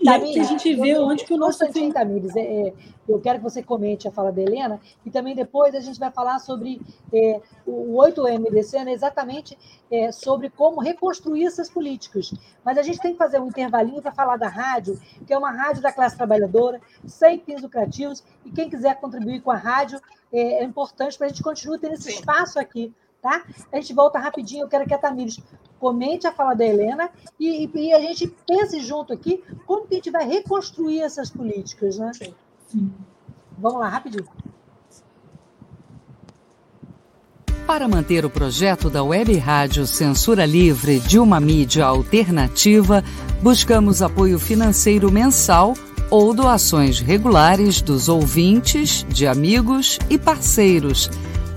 E Tamires, a gente vê onde que o nosso... Tem... Tamires, é, é, eu quero que você comente a fala da Helena e também depois a gente vai falar sobre é, o 8M desse ano, exatamente é, sobre como reconstruir essas políticas. Mas a gente tem que fazer um intervalinho para falar da rádio, que é uma rádio da classe trabalhadora, sem fins lucrativos, e quem quiser contribuir com a rádio é, é importante para a gente continuar tendo esse espaço aqui tá? A gente volta rapidinho, eu quero que a Tamires comente a fala da Helena e, e, a gente pense junto aqui como que a gente vai reconstruir essas políticas, né? Sim. Vamos lá, rapidinho. Para manter o projeto da Web Rádio Censura Livre de uma mídia alternativa, buscamos apoio financeiro mensal ou doações regulares dos ouvintes, de amigos e parceiros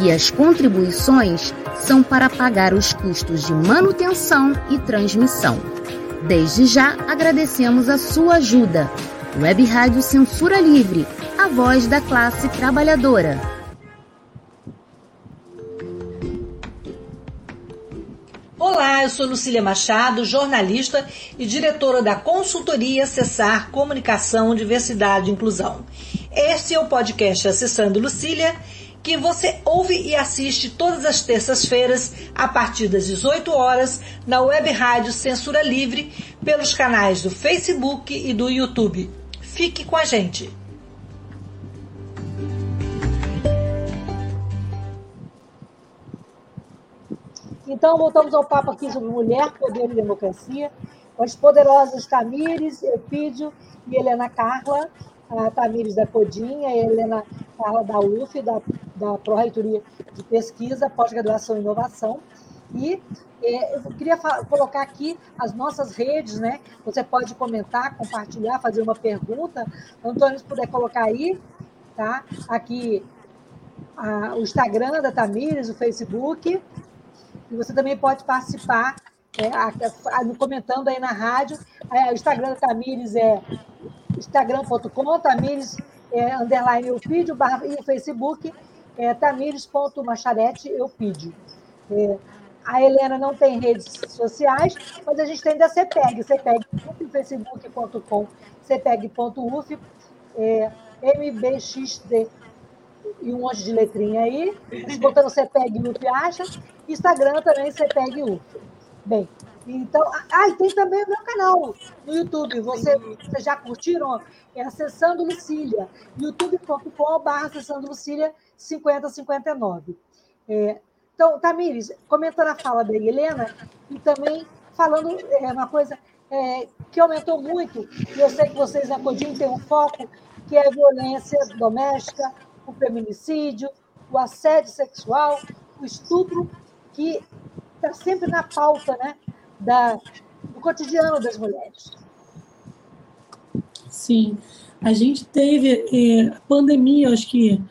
e as contribuições são para pagar os custos de manutenção e transmissão. Desde já agradecemos a sua ajuda. Web Rádio Censura Livre, a voz da classe trabalhadora. Olá, eu sou Lucília Machado, jornalista e diretora da consultoria Acessar Comunicação, Diversidade e Inclusão. Este é o podcast Acessando Lucília que você ouve e assiste todas as terças-feiras, a partir das 18 horas, na web rádio Censura Livre, pelos canais do Facebook e do YouTube. Fique com a gente! Então, voltamos ao papo aqui sobre mulher, poder e democracia, com as poderosas Tamires, Eupídio e Helena Carla, a Tamires da Codinha, a Helena Carla da UF, da, da Pró-Reitoria de Pesquisa, Pós-Graduação e Inovação. E é, eu queria colocar aqui as nossas redes, né? Você pode comentar, compartilhar, fazer uma pergunta. Antônio, se puder colocar aí, tá? Aqui a, o Instagram da Tamires, o Facebook. E você também pode participar é, a, a, comentando aí na rádio. É, o Instagram da Tamires é instagram.com, Tamires é, underline Eupídio, barra, e o Facebook é tamires.macharete Eupídio. É, a Helena não tem redes sociais, mas a gente tem da CEPEG, CEPEG, facebook.com, cepeg.uf, é, MBXD e um monte de letrinha aí. Se botando CEPEG UF acha. Instagram também, CEPEG UF. Bem, então. Ah, e tem também o meu canal no YouTube. Você, vocês já curtiram? É Acessando Lucília. youtube.com.br Acessando Lucília 5059. É, então, Tamires, comentando a fala da Helena, e também falando é, uma coisa é, que aumentou muito, e eu sei que vocês na Codinho têm um foco, que é a violência doméstica, o feminicídio, o assédio sexual, o estupro, que está sempre na pauta né, da, do cotidiano das mulheres. Sim, a gente teve é, pandemia, acho que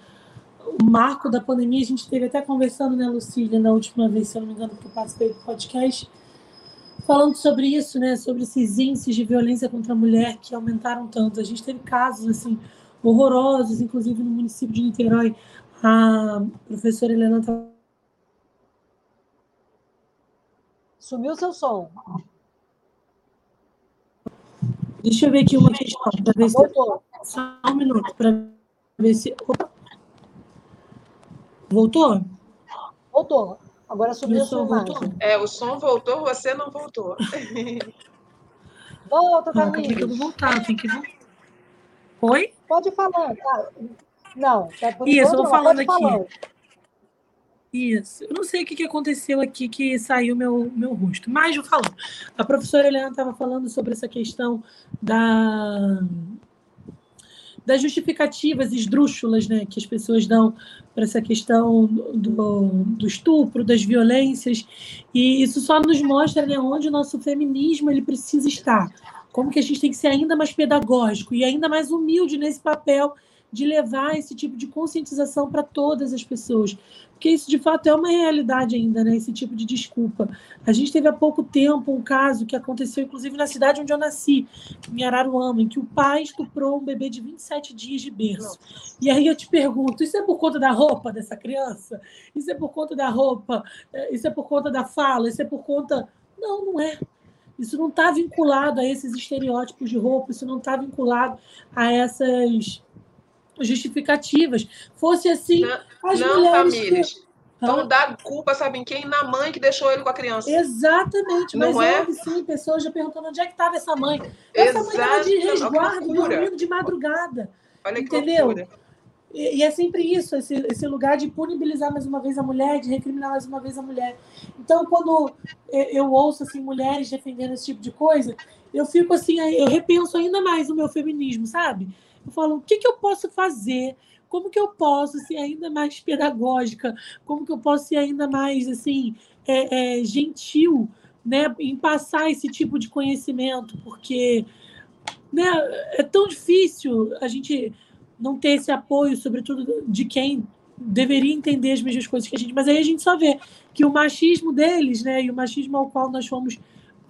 o marco da pandemia, a gente teve até conversando, né, Lucília, na última vez, se eu não me engano, que eu participei do podcast, falando sobre isso, né, sobre esses índices de violência contra a mulher que aumentaram tanto. A gente teve casos, assim, horrorosos, inclusive no município de Niterói. A professora Helena tá... Sumiu seu som. Deixa eu ver aqui uma questão, para ver se... Só um minuto, para ver se... Voltou? Voltou. Agora subiu o som voltou. É, o som voltou, você não voltou. Volta, Camila. Tem que voltar, tem que voltar. Oi? Pode falar. Tá? Não, tá por Isso, eu vou falando aqui. Falando. Isso. Eu não sei o que, aconteceu aqui que saiu meu, meu rosto, mas eu falo. A professora Helena estava falando sobre essa questão da das justificativas esdrúxulas né, que as pessoas dão para essa questão do, do, estupro, das violências, e isso só nos mostra né, onde o nosso feminismo ele precisa estar, como que a gente tem que ser ainda mais pedagógico e ainda mais humilde nesse papel de levar esse tipo de conscientização para todas as pessoas. Porque isso, de fato, é uma realidade ainda, né? Esse tipo de desculpa. A gente teve há pouco tempo um caso que aconteceu, inclusive, na cidade onde eu nasci, em Araruama, em que o pai estuprou um bebê de 27 dias de berço. E aí eu te pergunto, isso é por conta da roupa dessa criança? Isso é por conta da roupa? É, isso é por conta da fala? Isso é por conta... Não, não é. Isso não está vinculado a esses estereótipos de roupa, isso não está vinculado a essas justificativas. Fosse assim, não, as não, mulheres. Que... Então dá culpa, sabe em quem? Na mãe que deixou ele com a criança. Exatamente, mas não é? houve sim pessoas já perguntando onde é que estava essa mãe. Essa Exato. mãe estava de resguardo, dormindo de madrugada. Olha entendeu? que E, e, é sempre isso, esse, esse lugar de punibilizar mais uma vez a mulher, de recriminar mais uma vez a mulher. Então, quando eu, eu ouço assim, mulheres defendendo esse tipo de coisa, eu fico assim, eu repenso ainda mais o meu feminismo, sabe? Eu falo, o que, que eu posso fazer? Como que eu posso ser ainda mais pedagógica? Como que eu posso ser ainda mais assim é, é, gentil, né, em passar esse tipo de conhecimento? Porque né, é tão difícil a gente não ter esse apoio, sobretudo de quem deveria entender as mesmas coisas que a gente, mas aí a gente só vê que o machismo deles, né, e o machismo ao qual nós fomos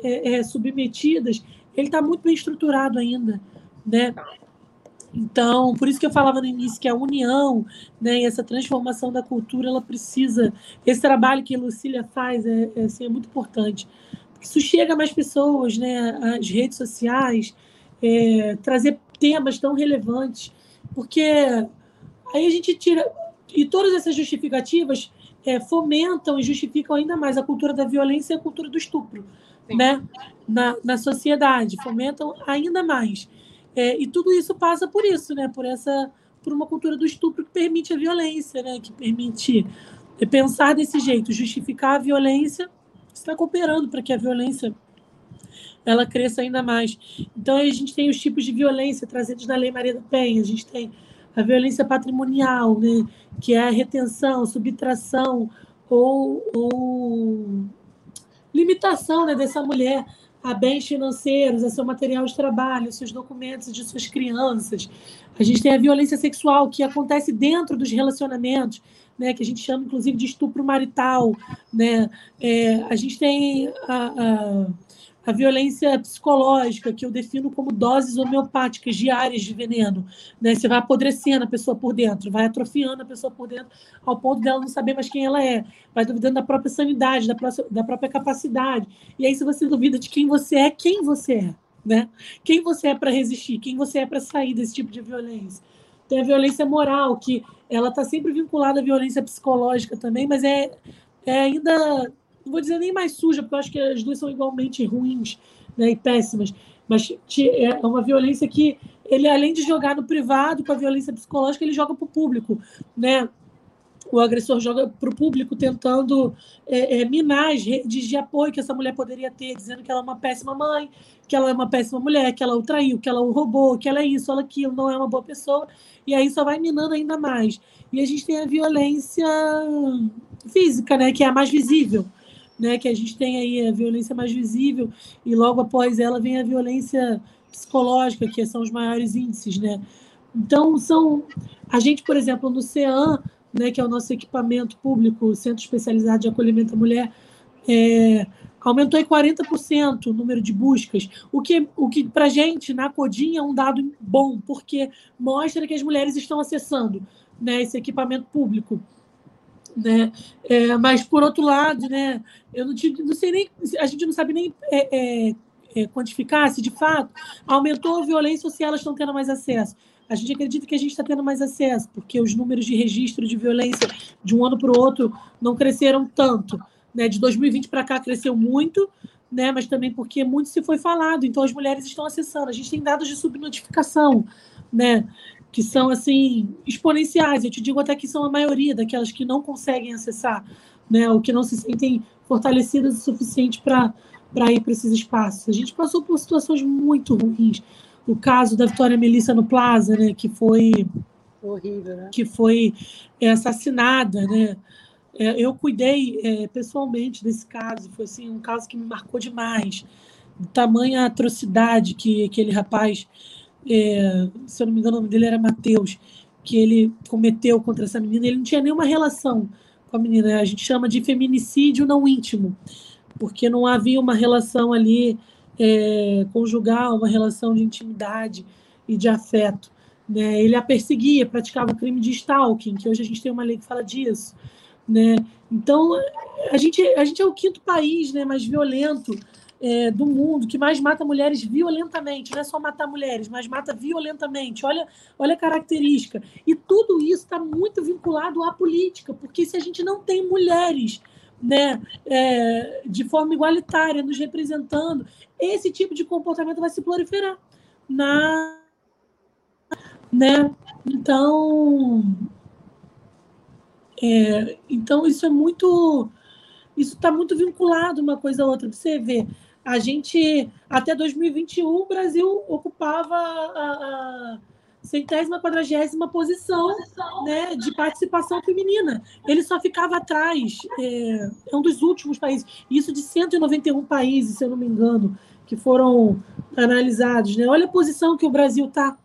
é, é, submetidas, ele está muito bem estruturado ainda, né? Então, por isso que eu falava no início que a união, né, e essa transformação da cultura, ela precisa. Esse trabalho que a Lucília faz é, é, assim, é muito importante. Porque isso chega a mais pessoas, né, as redes sociais, é, trazer temas tão relevantes, porque aí a gente tira. E todas essas justificativas é, fomentam e justificam ainda mais a cultura da violência e a cultura do estupro, né, na, na sociedade, fomentam ainda mais. É, e tudo isso passa por isso, né? Por essa, por uma cultura do estupro que permite a violência, né? Que permite pensar desse jeito, justificar a violência, está cooperando para que a violência ela cresça ainda mais. Então, a gente tem os tipos de violência trazidos na Lei Maria da Penha. A gente tem a violência patrimonial, né, que é a retenção, subtração ou, ou limitação né, dessa mulher a bens financeiros, a seu material de trabalho, seus documentos de suas crianças. A gente tem a violência sexual que acontece dentro dos relacionamentos, né, que a gente chama inclusive de estupro marital. Né? É, a gente tem a, a a violência psicológica, que eu defino como doses homeopáticas diárias de veneno. Né? Você vai apodrecendo a pessoa por dentro, vai atrofiando a pessoa por dentro, ao ponto dela não saber mais quem ela é, vai duvidando da própria sanidade, da, própria, da própria capacidade. E aí, se você duvida de quem você é, quem você é? Né? Quem você é para resistir? Quem você é para sair desse tipo de violência? Tem a violência moral, que ela está sempre vinculada à violência psicológica também, mas é, é ainda não vou dizer nem mais suja, porque eu acho que as duas são igualmente ruins né, e péssimas, mas é uma violência que ele, além de jogar no privado com a violência psicológica, ele joga para o público, né? O agressor joga para o público tentando é, é, minar as redes de apoio que essa mulher poderia ter, dizendo que ela é uma péssima mãe, que ela é uma péssima mulher, que ela o traiu, que ela o roubou, que ela é isso, ela é aquilo, não é uma boa pessoa, e aí só vai minando ainda mais. E a gente tem a violência física, né, que é a mais visível, né, que a gente tem aí a violência mais visível e logo após ela vem a violência psicológica, que são os maiores índices, né? Então são a gente, por exemplo, no CEAM, né, que é o nosso equipamento público, Centro Especializado de Acolhimento à Mulher, é, aumentou em 40% o número de buscas, o que, o que para a gente, na Codinha, é um dado bom, porque mostra que as mulheres estão acessando né, esse equipamento público né? É, mas por outro lado, né? Eu não, não sei nem, a gente não sabe nem é, é, é, quantificar se de fato aumentou a violência ou se elas estão tendo mais acesso. A gente acredita que a gente está tendo mais acesso, porque os números de registro de violência de um ano para o outro não cresceram tanto. Né? De 2020 para cá cresceu muito, né? mas também porque muito se foi falado, então as mulheres estão acessando. A gente tem dados de subnotificação, né? Que são assim exponenciais. Eu te digo até que são a maioria daquelas que não conseguem acessar, né, ou que não se sentem fortalecidas o suficiente para para ir para esses espaços. A gente passou por situações muito ruins. O caso da Vitória Melissa no Plaza, né, que foi horrível, né? que foi é, assassinada, né? É, eu cuidei é, pessoalmente desse caso. Foi assim um caso que me marcou demais. Tamanha atrocidade que aquele rapaz é, se eu não me engano, o nome dele era Mateus, que ele cometeu contra essa menina, ele não tinha nenhuma relação com a menina. A gente chama de feminicídio não íntimo, porque não havia uma relação ali é, conjugal, uma relação de intimidade e de afeto. Né? Ele a perseguia, praticava o crime de stalking, que hoje a gente tem uma lei que fala disso. Né? Então, a gente, a gente é o quinto país né, mais violento é, do mundo que mais mata mulheres violentamente. Não é só matar mulheres, mas mata violentamente. Olha, olha a característica. E tudo isso está muito vinculado à política, porque se a gente não tem mulheres né, é, de forma igualitária nos representando, esse tipo de comportamento vai se proliferar. Na, né? Então, é, então isso é muito, isso está muito vinculado uma coisa a outra. Você vê, a gente, até 2021, o Brasil ocupava a, centésima, quadragésima posição né, de participação feminina. Ele só ficava atrás, é, é, um dos últimos países, isso de 191 países, se eu não me engano, que foram analisados. Né? Olha a posição que o Brasil está,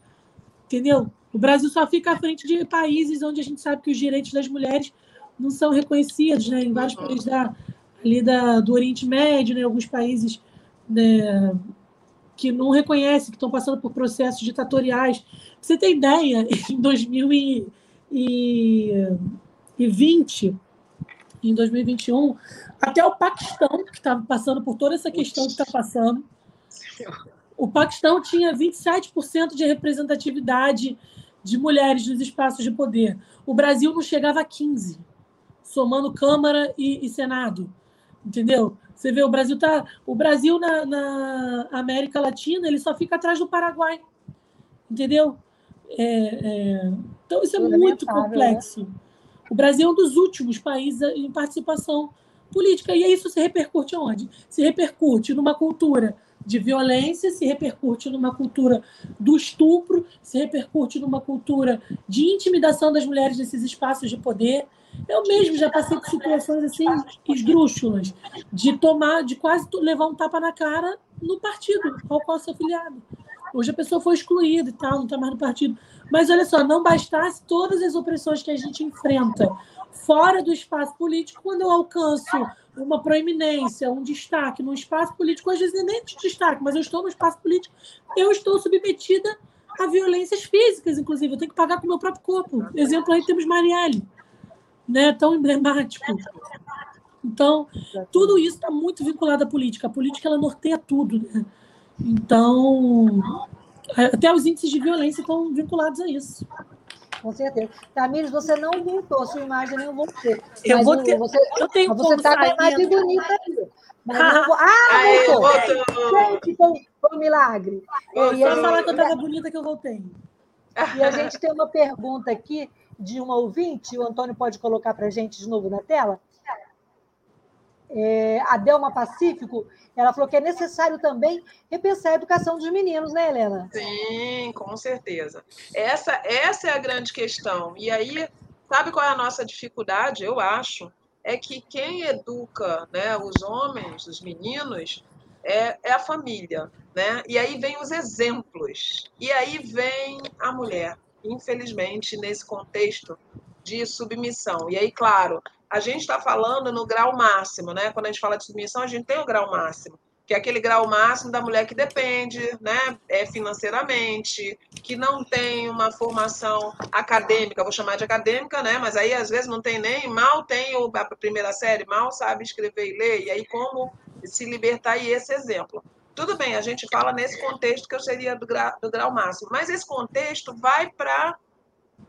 entendeu? O Brasil só fica à frente de países onde a gente sabe que os direitos das mulheres não são reconhecidos, né? em vários países da, ali da, do Oriente Médio, né? alguns países né, que não reconhecem que estão passando por processos ditatoriais. Você tem ideia, em 2020, em 2021, até o Paquistão, que estava passando por toda essa questão que está passando, o Paquistão tinha 27% de representatividade de mulheres nos espaços de poder. O Brasil não chegava a 15%, somando Câmara e, e Senado. Entendeu? Você vê, o Brasil tá. O Brasil na, na América Latina ele só fica atrás do Paraguai. Entendeu? É, é... Então isso é muito né? complexo. Né? O Brasil é um dos últimos países em participação política. E isso se repercute onde? Se repercute numa cultura de violência, se repercute numa cultura do estupro, se repercute numa cultura de intimidação das mulheres nesses espaços de poder. Eu mesmo já passei por situações assim esdrúxulas, de tomar, de quase levar um tapa na cara no partido ao qual sou afiliado. Hoje a pessoa foi excluída e tal, não está mais no partido. Mas olha só, não bastasse todas as opressões que a gente enfrenta fora do espaço político, quando eu alcanço uma proeminência, um destaque no espaço político, às vezes nem de destaque, mas eu estou no espaço político, eu estou submetida a violências físicas, inclusive. Eu tenho que pagar com o meu próprio corpo. Exemplo aí temos Marielle, né? tão emblemático. Então, tudo isso está muito vinculado à política. A política ela norteia tudo. Né? Então, até os índices de violência estão vinculados a isso. Com certeza. Tamires, você não voltou, sua imagem nem voltou. Eu vou ter. Você, eu tenho você está com a imagem bonita aí. Mas ah, não, ah voltou. voltou. Gente, foi, foi um milagre. Só e falar que eu estava bonita que eu voltei. E a gente tem uma pergunta aqui de uma ouvinte, o Antônio pode colocar para a gente de novo na tela. É, a Delma Pacífico, ela falou que é necessário também repensar a educação dos meninos, né, Helena? Sim, com certeza. Essa, essa é a grande questão. E aí, sabe qual é a nossa dificuldade? Eu acho é que quem educa né, os homens, os meninos, é, é a família, né? E aí vem os exemplos. E aí vem a mulher, infelizmente, nesse contexto de submissão. E aí, claro, a gente está falando no grau máximo, né? Quando a gente fala de submissão, a gente tem o grau máximo, que é aquele grau máximo da mulher que depende, né? É financeiramente, que não tem uma formação acadêmica, vou chamar de acadêmica, né? Mas aí às vezes não tem nem, mal tem a primeira série, mal sabe escrever e ler, e aí como se libertar e esse exemplo. Tudo bem, a gente fala nesse contexto que eu seria do grau, do grau máximo, mas esse contexto vai para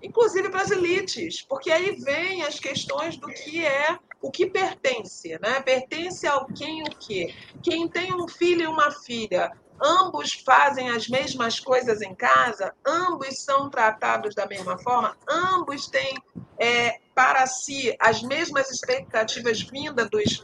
inclusive para as elites, porque aí vem as questões do que é o que pertence, né? Pertence ao quem o quê? Quem tem um filho e uma filha, ambos fazem as mesmas coisas em casa, ambos são tratados da mesma forma, ambos têm é, para si as mesmas expectativas vindas dos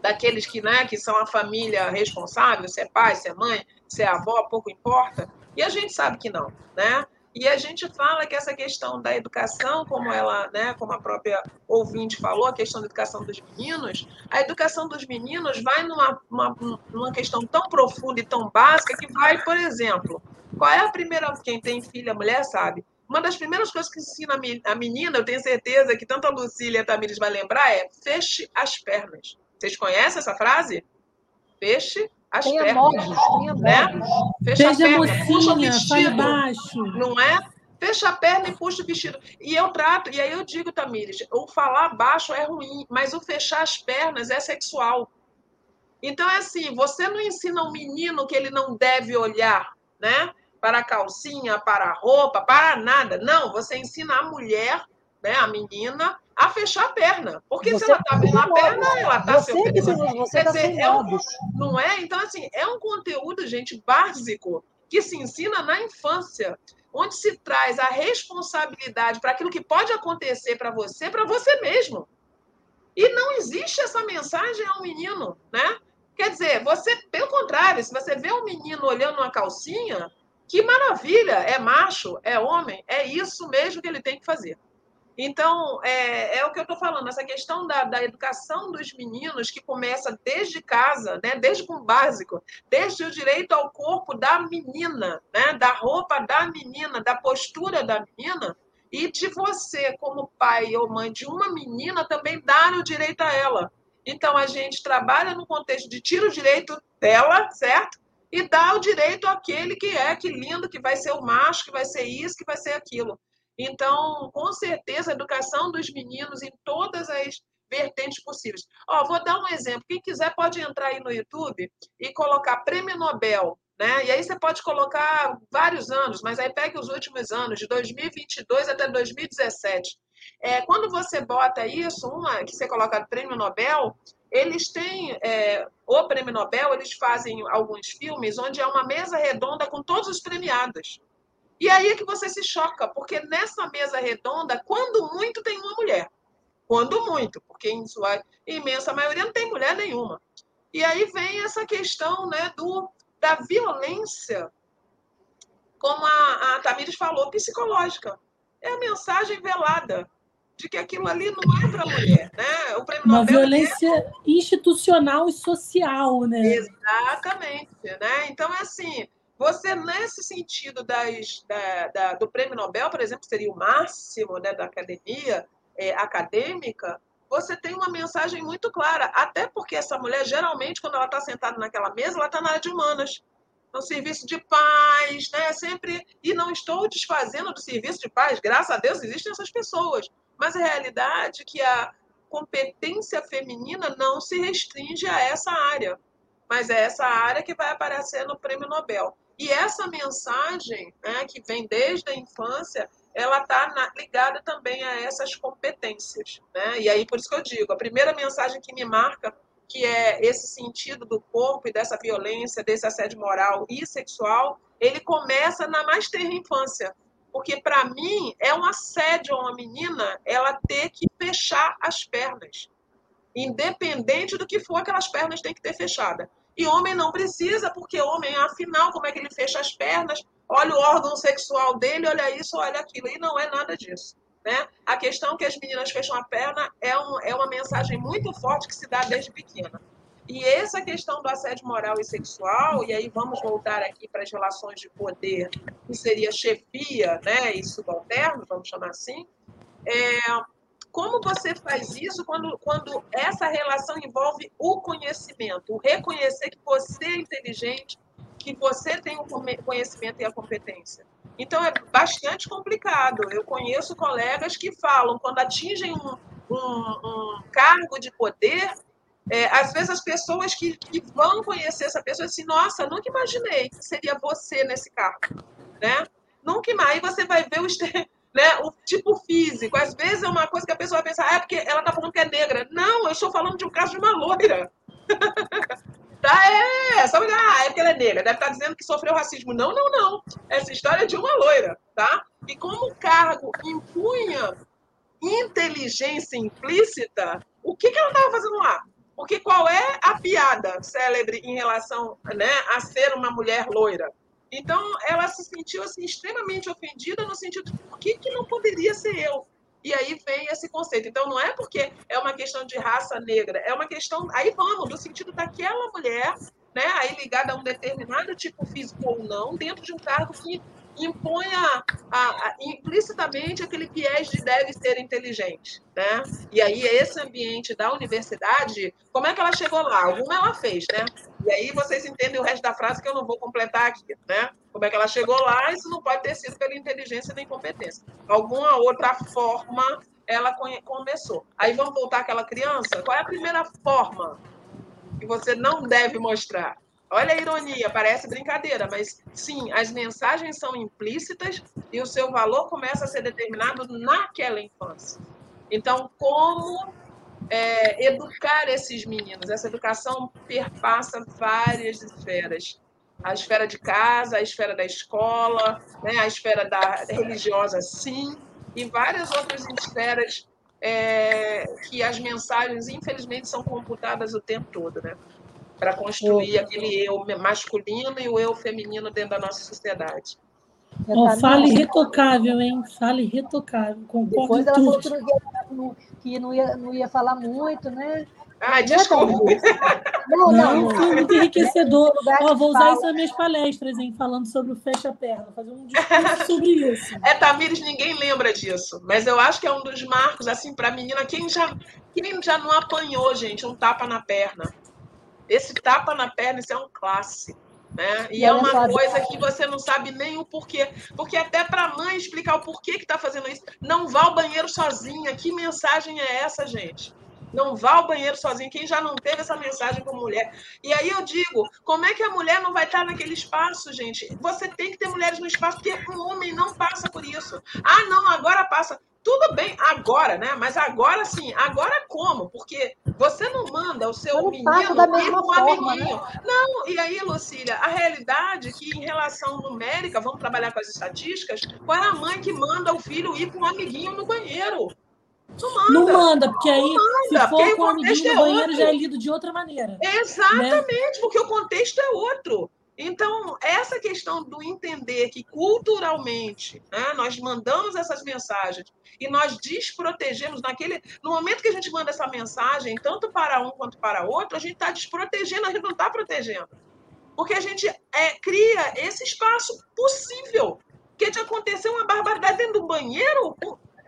daqueles que, né, que são a família responsável, se é pai, se é mãe, se é avó, pouco importa. E a gente sabe que não, né? E a gente fala que essa questão da educação, como ela, né, como a própria ouvinte falou, a questão da educação dos meninos, a educação dos meninos vai numa, uma, numa questão tão profunda e tão básica que vai, por exemplo, qual é a primeira, quem tem filha, mulher sabe, uma das primeiras coisas que ensina a menina, eu tenho certeza que tanto a Lucília e a Tamires vai lembrar, é feche as pernas. Vocês conhecem essa frase? Feche as tenha pernas. Modos, né? Fecha a perna, mocinha, puxa o vestido. Baixo. Não é? Fecha a perna e puxa o vestido. E eu trato, e aí eu digo, Tamires, o falar baixo é ruim, mas o fechar as pernas é sexual. Então é assim, você não ensina um menino que ele não deve olhar, né? Para a calcinha, para a roupa, para nada. Não, você ensina a mulher, né, a menina, a fechar a perna. Porque você se ela está abrindo a perna, ela está se oferecendo. Você Quer dizer, é um, não é? Então, assim, é um conteúdo, gente, básico, que se ensina na infância, onde se traz a responsabilidade para aquilo que pode acontecer para você, para você mesmo. E não existe essa mensagem ao menino, né? Quer dizer, você, pelo contrário, se você vê um menino olhando uma calcinha, que maravilha, é macho, é homem, é isso mesmo que ele tem que fazer. Então, é, é o que eu estou falando, essa questão da, da educação dos meninos, que começa desde casa, né, desde o básico, desde o direito ao corpo da menina, né, da roupa da menina, da postura da menina, e de você, como pai ou mãe de uma menina, também dar o direito a ela. Então, a gente trabalha no contexto de tira o direito dela, certo? E dá o direito àquele que é, que lindo, que vai ser o macho, que vai ser isso, que vai ser aquilo. Então, com certeza, a educação dos meninos em todas as vertentes possíveis. Ó, vou dar um exemplo. Quem quiser pode entrar aí no YouTube e colocar Prêmio Nobel, né? E aí você pode colocar vários anos, mas aí pegue os últimos anos, de 2022 até 2017. É, quando você bota isso, uma que você coloca Prêmio Nobel, eles têm é, o Prêmio Nobel, eles fazem alguns filmes onde é uma mesa redonda com todos os premiados. E aí é que você se choca, porque nessa mesa redonda, quando muito, tem uma mulher. Quando muito, porque em sua imensa maioria não tem mulher nenhuma. E aí vem essa questão né, do, da violência, como a, a Tamires falou, psicológica. É a mensagem velada de que aquilo ali não é para mulher, né? O prêmio Uma Nobel violência é... institucional e social, né? Exatamente, né? Então é assim, você nesse sentido das, da, da, do prêmio Nobel, por exemplo, seria o máximo né, da academia é, acadêmica, você tem uma mensagem muito clara, até porque essa mulher geralmente quando ela está sentada naquela mesa, ela está na área de humanas no serviço de paz, né? Sempre e não estou desfazendo do serviço de paz. Graças a Deus existem essas pessoas, mas a realidade é que a competência feminina não se restringe a essa área, mas é essa área que vai aparecer no Prêmio Nobel. E essa mensagem, né, que vem desde a infância, ela está ligada também a essas competências. Né? E aí, por isso que eu digo, a primeira mensagem que me marca, que é esse sentido do corpo e dessa violência, desse assédio moral e sexual, ele começa na mais terra infância, porque, para mim, é um assédio a uma menina ela ter que fechar as pernas. Independente do que for, aquelas pernas têm que ter fechada. E homem não precisa, porque homem, afinal, como é que ele fecha as pernas? Olha o órgão sexual dele, olha isso, olha aquilo. E não é nada disso. Né? A questão que as meninas fecham a perna é, um, é uma mensagem muito forte que se dá desde pequena. E essa questão do assédio moral e sexual, e aí vamos voltar aqui para as relações de poder, que seria chefia né, e subalterno, vamos chamar assim, é, como você faz isso quando, quando essa relação envolve o conhecimento, o reconhecer que você é inteligente, que você tem o conhecimento e a competência. Então é bastante complicado. Eu conheço colegas que falam, quando atingem um, um, um cargo de poder, é, às vezes as pessoas que, que, vão conhecer essa pessoa assim, nossa, nunca imaginei que seria você nesse carro, né? Nunca mais. Aí você vai ver o, né, o tipo físico. Às vezes é uma coisa que a pessoa vai pensar, ah, é porque ela tá falando que é negra. Não, eu estou falando de um caso de uma loira. tá, é, só ah, é porque ela é negra, deve estar tá dizendo que sofreu racismo. Não, não, não. Essa história é de uma loira, tá? E como o cargo impunha inteligência implícita, o que, que ela estava fazendo lá? Porque qual é a piada célebre em relação né, a ser uma mulher loira? Então, ela se sentiu assim, extremamente ofendida no sentido de por que, que não poderia ser eu? E aí vem esse conceito. Então, não é porque é uma questão de raça negra, é uma questão. Aí vamos, no sentido daquela mulher, né, aí ligada a um determinado tipo físico ou não, dentro de um cargo que impõe a, a, a, implicitamente aquele viés de deve ser inteligente. Né? E aí, esse ambiente da universidade, como é que ela chegou lá? Alguma ela fez, né? E aí vocês entendem o resto da frase que eu não vou completar aqui, né? Como é que ela chegou lá, isso não pode ter sido pela inteligência nem competência. Alguma outra forma ela começou. Aí vamos voltar àquela criança? Qual é a primeira forma que você não deve mostrar? Olha a ironia, parece brincadeira, mas sim, as mensagens são implícitas e o seu valor começa a ser determinado naquela infância. Então, como é, educar esses meninos? Essa educação perpassa várias esferas. A esfera de casa, a esfera da escola, né, a esfera da religiosa, sim, e várias outras esferas é, que as mensagens, infelizmente, são computadas o tempo todo, né? Para construir aquele eu masculino e o eu feminino dentro da nossa sociedade. Oh, fale retocável, hein? Fale retocável. Concordo Depois ela falou que, não ia, que não, ia, não ia falar muito, né? Ah, desculpa. Não, não, não, foi muito enriquecedor. Ó, vou usar isso nas minhas palestras, hein? Falando sobre o fecha-perna, fazer um discurso sobre isso. É, Tamires, ninguém lembra disso. Mas eu acho que é um dos marcos, assim, para a menina. Quem já, quem já não apanhou, gente, um tapa na perna? Esse tapa na perna, isso é um clássico. Né? E, é uma coisa que você não sabe nem o porquê. Porque até para a mãe explicar o porquê que está fazendo isso, não vá ao banheiro sozinha. Que mensagem é essa, gente? Não vá ao banheiro sozinho. Quem já não teve essa mensagem com mulher? E aí eu digo, como é que a mulher não vai estar naquele espaço, gente? Você tem que ter mulheres no espaço, porque um homem não passa por isso. Ah, não, agora passa. Tudo bem, agora, né? Mas agora sim, agora como? Porque você não manda o seu Eu menino da ir com um amiguinho. Não, e aí, Lucília, a realidade é que em relação numérica, vamos trabalhar com as estatísticas, qual é a mãe que manda o filho ir com um amiguinho no banheiro? Não manda. Não manda, porque aí, manda, se porque for com o amiguinho contexto no é banheiro, outro. já é lido de outra maneira. Exatamente, porque o contexto é outro. Então, essa questão do entender que culturalmente né, nós mandamos essas mensagens e nós desprotegemos naquele. No momento que a gente manda essa mensagem, tanto para um quanto para outro, a gente está desprotegendo, a gente não está protegendo. Porque a gente é, cria esse espaço possível. Que de acontecer uma barbaridade dentro do banheiro,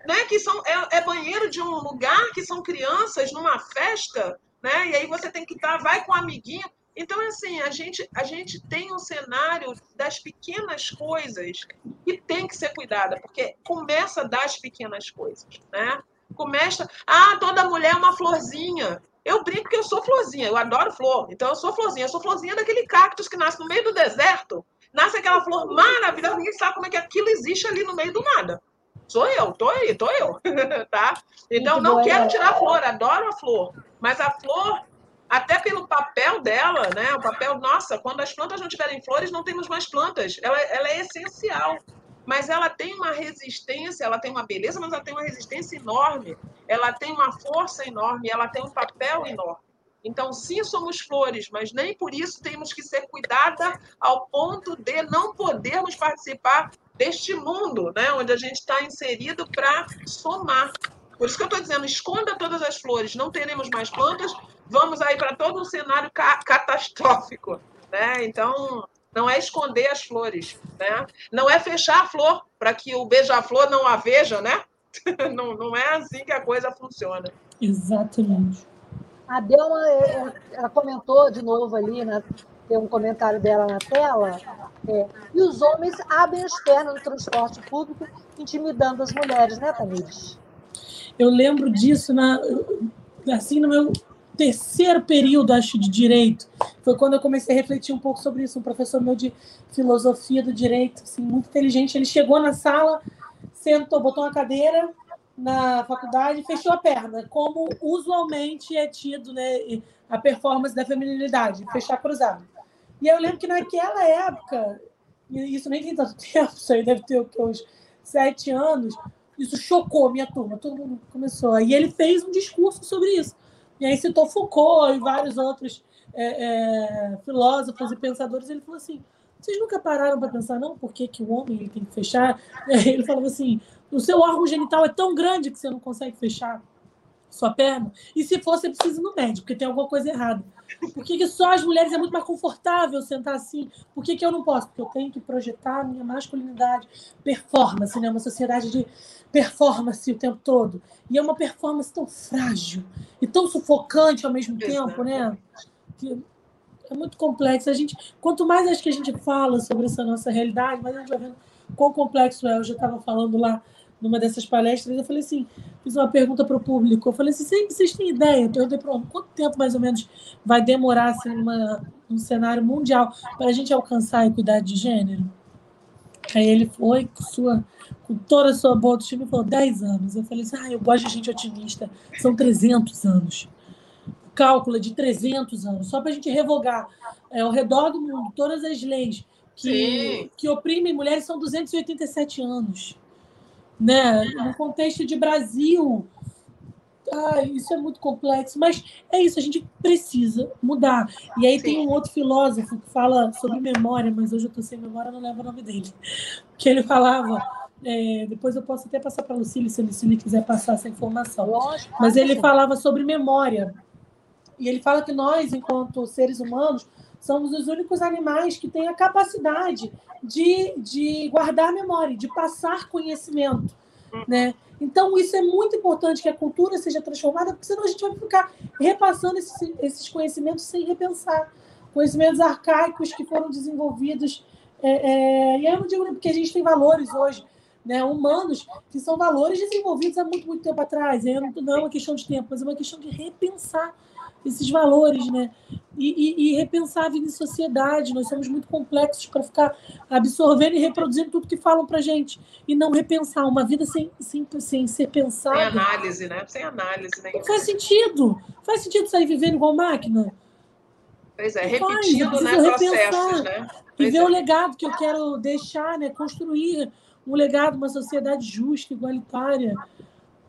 né? Que são, é, é banheiro de um lugar que são crianças numa festa, né? E aí você tem que estar, vai com um amiguinho. Então, assim, a gente, a gente tem um cenário das pequenas coisas que tem que ser cuidada, porque começa das pequenas coisas, né? Começa, ah, toda mulher é uma florzinha. Eu brinco que eu sou florzinha, eu adoro flor. Então, eu sou florzinha. Eu sou florzinha daquele cactus que nasce no meio do deserto. Nasce aquela flor maravilhosa, ninguém sabe como é que aquilo existe ali no meio do nada. Sou eu, tô aí, tô eu, tá? Então, não quero tirar a flor, adoro a flor. Mas a flor, até pelo papel dela, né? O papel, nossa, quando as plantas não tiverem flores, não temos mais plantas. Ela, ela é essencial. Mas ela tem uma resistência, ela tem uma beleza, mas ela tem uma resistência enorme. Ela tem uma força enorme, ela tem um papel enorme. Então, sim, somos flores, mas nem por isso temos que ser cuidada ao ponto de não podermos participar deste mundo, né, onde a gente está inserido para somar. Por isso que eu estou dizendo, esconda todas as flores, não teremos mais plantas, vamos aí para todo um cenário ca catastrófico. Né? Então, não é esconder as flores, né? não é fechar a flor para que o beija-flor não a veja, né? não, não é assim que a coisa funciona. Exatamente. A Delma, é, ela comentou de novo ali, né? tem um comentário dela na tela, é, e os homens abrem as pernas no transporte público, intimidando as mulheres, né, Tamires? Eu lembro disso na, assim no meu terceiro período, acho, de direito. Foi quando eu comecei a refletir um pouco sobre isso. Um professor meu de filosofia do direito, assim, muito inteligente, ele chegou na sala, sentou, botou uma cadeira na faculdade e fechou a perna, como usualmente é tido, né, a performance da feminilidade, fechar cruzado. E eu lembro que naquela época, isso nem tem tanto tempo, isso aí deve ter uns sete anos, isso chocou minha turma, todo mundo começou. E ele fez um discurso sobre isso. E aí citou Foucault e vários outros é, é, filósofos e pensadores. Ele falou assim: vocês nunca pararam para pensar, não, por que, que o homem ele tem que fechar? Ele falava assim: o seu órgão genital é tão grande que você não consegue fechar sua perna. E se for, você precisa ir no médico, porque tem alguma coisa errada. Por que, que só as mulheres é muito mais confortável sentar assim? Por que, que eu não posso? Porque eu tenho que projetar a minha masculinidade, performance, né? Uma sociedade de performance o tempo todo. E é uma performance tão frágil e tão sufocante ao mesmo tempo, né? Que é muito complexo. A gente, quanto mais acho que a gente fala sobre essa nossa realidade, mais a gente vai vendo quão complexo é. Eu já estava falando lá numa dessas palestras, eu falei assim, fiz uma pergunta para o público, eu falei assim, vocês, têm ideia? Eu perguntei para quanto tempo mais ou menos vai demorar assim, uma, um cenário mundial para a gente alcançar a equidade de gênero? Aí ele foi com, sua, com toda a sua boa autoestima e falou 10 anos. Eu falei assim, ah, eu gosto de gente otimista, são 300 anos. Cálculo de 300 anos, só para a gente revogar é, ao redor do mundo todas as leis que, que oprimem mulheres são 287 anos né? No contexto de Brasil, ah, isso é muito complexo, mas é isso, a gente precisa mudar. E aí Sim. tem um outro filósofo que fala sobre memória, mas hoje eu estou sem memória, não lembro o nome dele, que ele falava. É, depois eu posso até passar para a Lucília, se a Lucília quiser passar essa informação. Lógico, mas ele falava sobre memória. E ele fala que nós, enquanto seres humanos, somos os únicos animais que têm a capacidade de, de guardar memória, de passar conhecimento. Né? Então, isso é muito importante que a cultura seja transformada, porque senão a gente vai ficar repassando esses, esses conhecimentos sem repensar. Conhecimentos arcaicos que foram desenvolvidos. É, é, e aí eu não digo porque a gente tem valores hoje né, humanos, que são valores desenvolvidos há muito, muito tempo atrás. Não, não é uma questão de tempo, mas é uma questão de repensar esses valores, né? E, e, e, repensar a vida em sociedade. Nós somos muito complexos para ficar absorvendo e reproduzindo tudo que falam para gente e não repensar uma vida sem, sem, sem ser pensada. Sem análise, né? Sem análise. Né? Não faz sentido. Faz sentido sair vivendo igual máquina? Pois é, repetindo né, processos, né? e ver é. o legado que eu quero deixar, né? Construir um legado, uma sociedade justa, igualitária,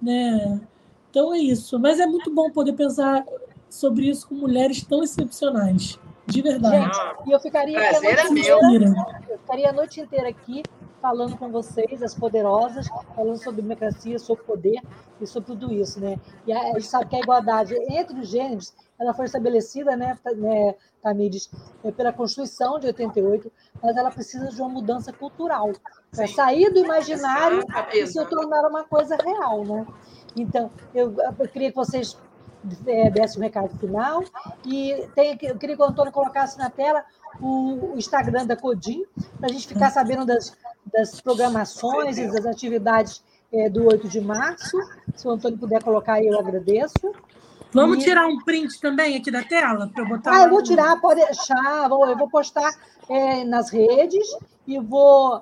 né? Então é isso. Mas é muito bom poder pensar sobre isso com mulheres tão excepcionais. De verdade. Gente, e eu ficaria aqui a noite inteira, eu ficaria a noite inteira aqui falando com vocês, as poderosas, falando sobre democracia, sobre poder e sobre tudo isso, né? E a, gente sabe que a igualdade entre os gêneros, ela foi estabelecida, né, né Tamires, é, pela Constituição de 88, mas ela precisa de uma mudança cultural para sair do imaginário e se tornar uma coisa real, né? Então, eu, eu queria que vocês é, desse o um recado final. E tem, eu queria que o Antônio colocasse na tela o, o Instagram da Codim, para a gente ficar sabendo das, das programações e das atividades é, do 8 de março. Se o Antônio puder colocar aí, eu agradeço. Vamos e... tirar um print também aqui da tela para botar. Ah, eu vou tirar, pode deixar. Vou, eu vou postar é, nas redes e vou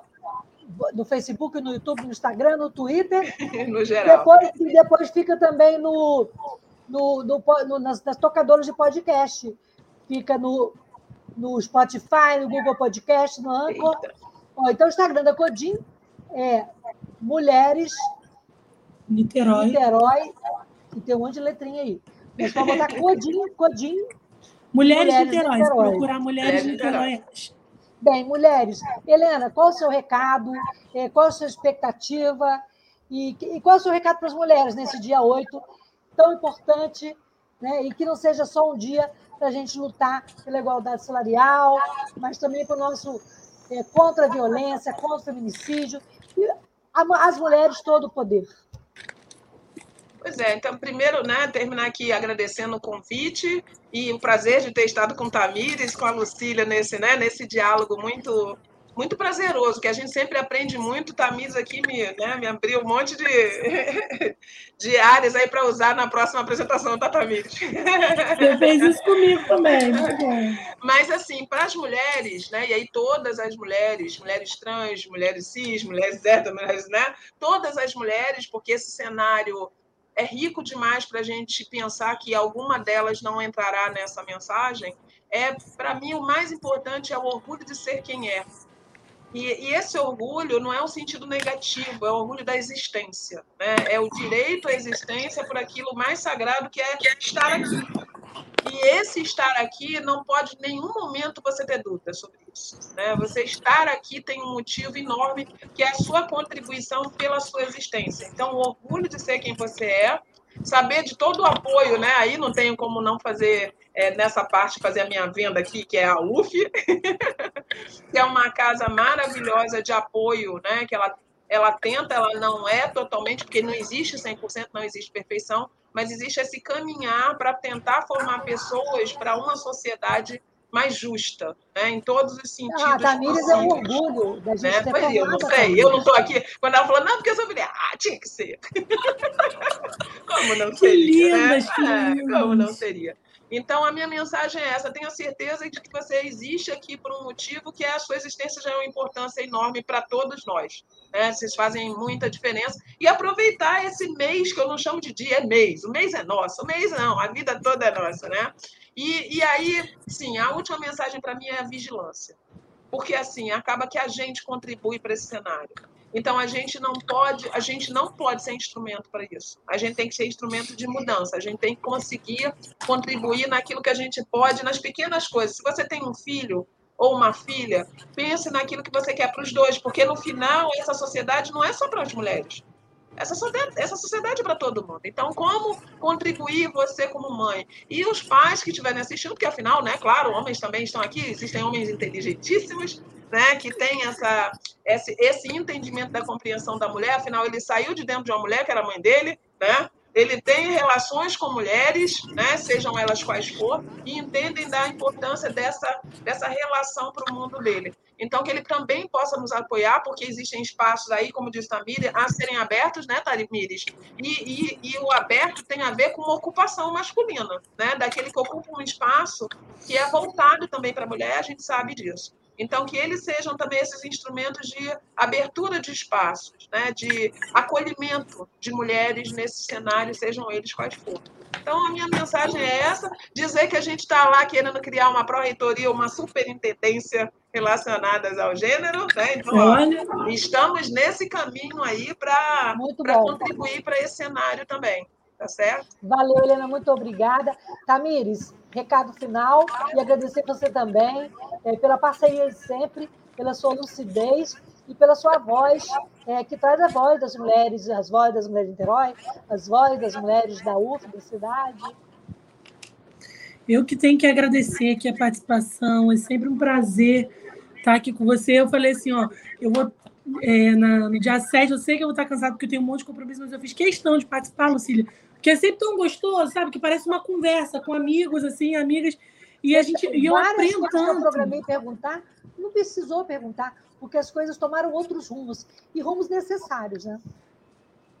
no Facebook, no YouTube, no Instagram, no Twitter. no geral. Depois, e depois fica também no, no, no, no nas, nas, tocadoras de podcast. Fica no, no Spotify, no Google Podcast, no Anchor. Ó, então, o Instagram da Codim é Mulheres Niterói. Niterói. E tem um monte de letrinha aí. Mas pode botar Codim, Codim. Mulheres, Mulheres Niterói. Niterói. Procurar Mulheres Niterói. Bem, mulheres, Helena, qual o seu recado? É, qual a sua expectativa? E, e qual é o seu recado para as mulheres nesse dia 8 tão importante, né? e que não seja só um dia para a gente lutar pela igualdade salarial, mas também para o nosso é, contra a violência, contra o feminicídio, e as mulheres todo o poder. Pois é, então, primeiro, né, terminar aqui agradecendo o convite e o prazer de ter estado com Tamires, com a Lucília nesse, né, nesse diálogo muito muito prazeroso, que a gente sempre aprende muito. Tamires aqui me, né, me abriu um monte de, de áreas aí para usar na próxima apresentação da Tamires. Você fez isso comigo também. Mas, assim, para as mulheres, né, e aí todas as mulheres, mulheres trans, mulheres cis, mulheres hétero, mulheres, né, todas as mulheres, porque esse cenário é rico demais para a gente pensar que alguma delas não entrará nessa mensagem, é para mim o mais importante é o orgulho de ser quem é, e, e, esse orgulho não é um sentido negativo, é o orgulho da existência. Né? É o direito à existência por aquilo mais sagrado que é estar aqui. E esse estar aqui não pode em nenhum momento você ter dúvida sobre isso. Né? Você estar aqui tem um motivo enorme, que é a sua contribuição pela sua existência. Então, o orgulho de ser quem você é, saber de todo o apoio, né? Aí não tenho como não fazer é, nessa parte, fazer a minha venda aqui, que é a UF, que é uma casa maravilhosa de apoio, né? Que ela, ela tenta, ela não é totalmente, porque não existe 100%, não existe perfeição, mas existe esse caminhar para tentar formar pessoas para uma sociedade mais justa, né? em todos os sentidos. Ah, Tamires é um orgulho da gente né? ter Mas eu não sei, eu não estou aqui. Quando ela falou, não, porque eu sou mulher, ah, tinha que ser. como não seria? Lindas, né? é, como não seria? Então, a minha mensagem é essa: tenha certeza de que você existe aqui por um motivo que é a sua existência já é uma importância enorme para todos nós. Né? Vocês fazem muita diferença. E aproveitar esse mês, que eu não chamo de dia, é mês. O mês é nosso. O mês não, a vida toda é nossa. Né? E, e aí, sim, a última mensagem para mim é a vigilância. Porque, assim, acaba que a gente contribui para esse cenário. Então a gente não pode, a gente não pode ser instrumento para isso. A gente tem que ser instrumento de mudança. A gente tem que conseguir contribuir naquilo que a gente pode, nas pequenas coisas. Se você tem um filho ou uma filha, pense naquilo que você quer para os dois, porque no final essa sociedade não é só para as mulheres. Essa sociedade, essa sociedade é para todo mundo. Então, como contribuir você como mãe? E os pais que estiverem assistindo, porque afinal, né, claro, homens também estão aqui, existem homens inteligentíssimos, né, que tem essa, esse, esse entendimento da compreensão da mulher, afinal, ele saiu de dentro de uma mulher, que era mãe dele, né? Ele tem relações com mulheres, né, sejam elas quais for, e entendem da importância dessa, dessa relação para o mundo dele. Então, que ele também possa nos apoiar, porque existem espaços aí, como disse Tamires, a serem abertos, né, Tamires? E, e, e, o aberto tem a ver com uma ocupação masculina, né? Daquele que ocupa um espaço que é voltado também para a mulher, a gente sabe disso. Então, que eles sejam também esses instrumentos de abertura de espaços, né? de acolhimento de mulheres nesse cenário, sejam eles quais forem. Então, a minha mensagem é essa: dizer que a gente está lá querendo criar uma pró-reitoria, uma superintendência relacionadas ao gênero, né? Então, ó, estamos nesse caminho aí para contribuir para esse cenário também. Tá certo? Valeu, Helena, muito obrigada. Tamires, recado final e agradecer você também é, pela parceria de sempre, pela sua lucidez e pela sua voz, é, que traz a voz das mulheres, as vozes das mulheres de Niterói, as vozes das mulheres da UF, da cidade. Eu que tenho que agradecer aqui a participação, é sempre um prazer estar aqui com você. Eu falei assim, ó, eu vou é, na, no dia 7, eu sei que eu vou estar cansado porque eu tenho um monte de compromisso, mas eu fiz questão de participar, Lucília, porque é sempre tão gostoso, sabe? Que parece uma conversa com amigos, assim, amigas, e a gente e eu aprendo tanto. Eu programei perguntar, não precisou perguntar, porque as coisas tomaram outros rumos, e rumos necessários, né?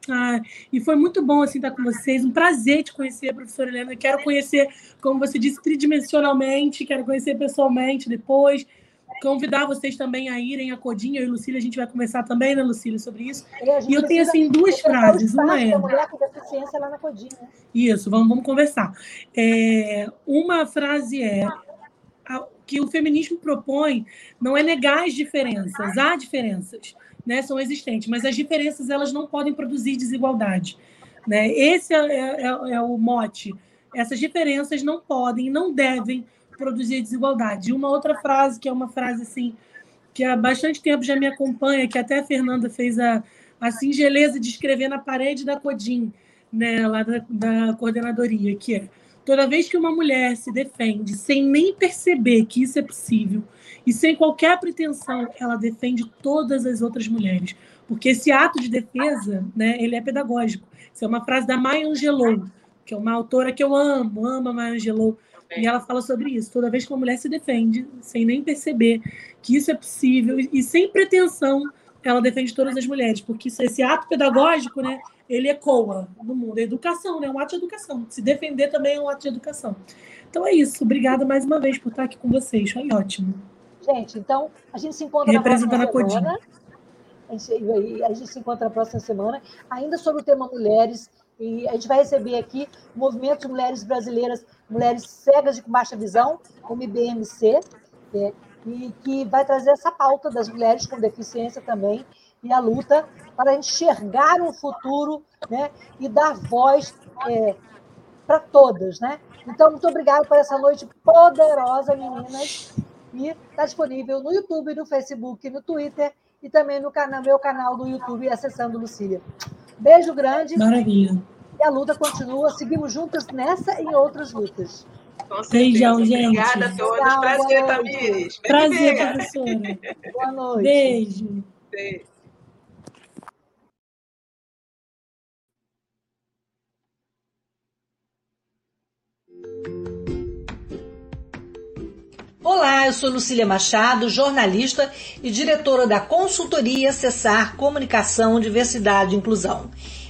Ah, e foi muito bom assim estar com vocês. Um prazer te conhecer, professora Helena. Quero conhecer, como você disse, tridimensionalmente, quero conhecer pessoalmente depois. Convidar vocês também a irem a Codinha, eu e Lucília, a gente vai conversar também, né, Lucília, sobre isso. E, eu tenho, assim, duas frases. Uma é... mulher com deficiência lá na Codinha. Isso, vamos, vamos conversar. É, uma frase é que o feminismo propõe não é negar as diferenças, há diferenças, né, são existentes, mas as diferenças elas não podem produzir desigualdade. Né? Esse é, é, é, é o mote. Essas diferenças não podem, não devem produzir desigualdade. E uma outra frase, que é uma frase assim, que há bastante tempo já me acompanha, que até a Fernanda fez a, a singeleza de escrever na parede da Codim, né, lá da, da coordenadoria, que é toda vez que uma mulher se defende sem nem perceber que isso é possível e sem qualquer pretensão, ela defende todas as outras mulheres. Porque esse ato de defesa, né, ele é pedagógico. Isso é uma frase da Maya Angelou, que é uma autora que eu amo, amo a Maya Angelou. E ela fala sobre isso. Toda vez que uma mulher se defende, sem nem perceber que isso é possível e sem pretensão, ela defende todas as mulheres, porque esse ato pedagógico, né, ele ecoa no mundo. É educação, né, é um ato de educação. Se defender também é um ato de educação. Então é isso. Obrigada mais uma vez por estar aqui com vocês. Foi ótimo. Gente, então a gente se encontra na próxima semana. A gente, a gente se encontra na próxima semana, ainda sobre o tema mulheres. E a gente vai receber aqui o Movimento de Mulheres Brasileiras, Mulheres Cegas de Baixa Visão, MBMC, é, e que vai trazer essa pauta das mulheres com deficiência também, e a luta para enxergar um futuro né, e dar voz é, para todas. Né? Então, muito obrigada por essa noite poderosa, meninas. E está disponível no YouTube, no Facebook, no Twitter e também no canal, meu canal do YouTube, Acessando Lucília. Beijo grande. Maravilha. E a luta continua. Seguimos juntas nessa e em outras lutas. Beijão, gente. Obrigada a todos. Tchau, Prazer, Tamires. Prazer, professora. Boa noite. Beijo. Beijo. Olá, eu sou Lucília Machado, jornalista e diretora da consultoria Cessar Comunicação, Diversidade e Inclusão.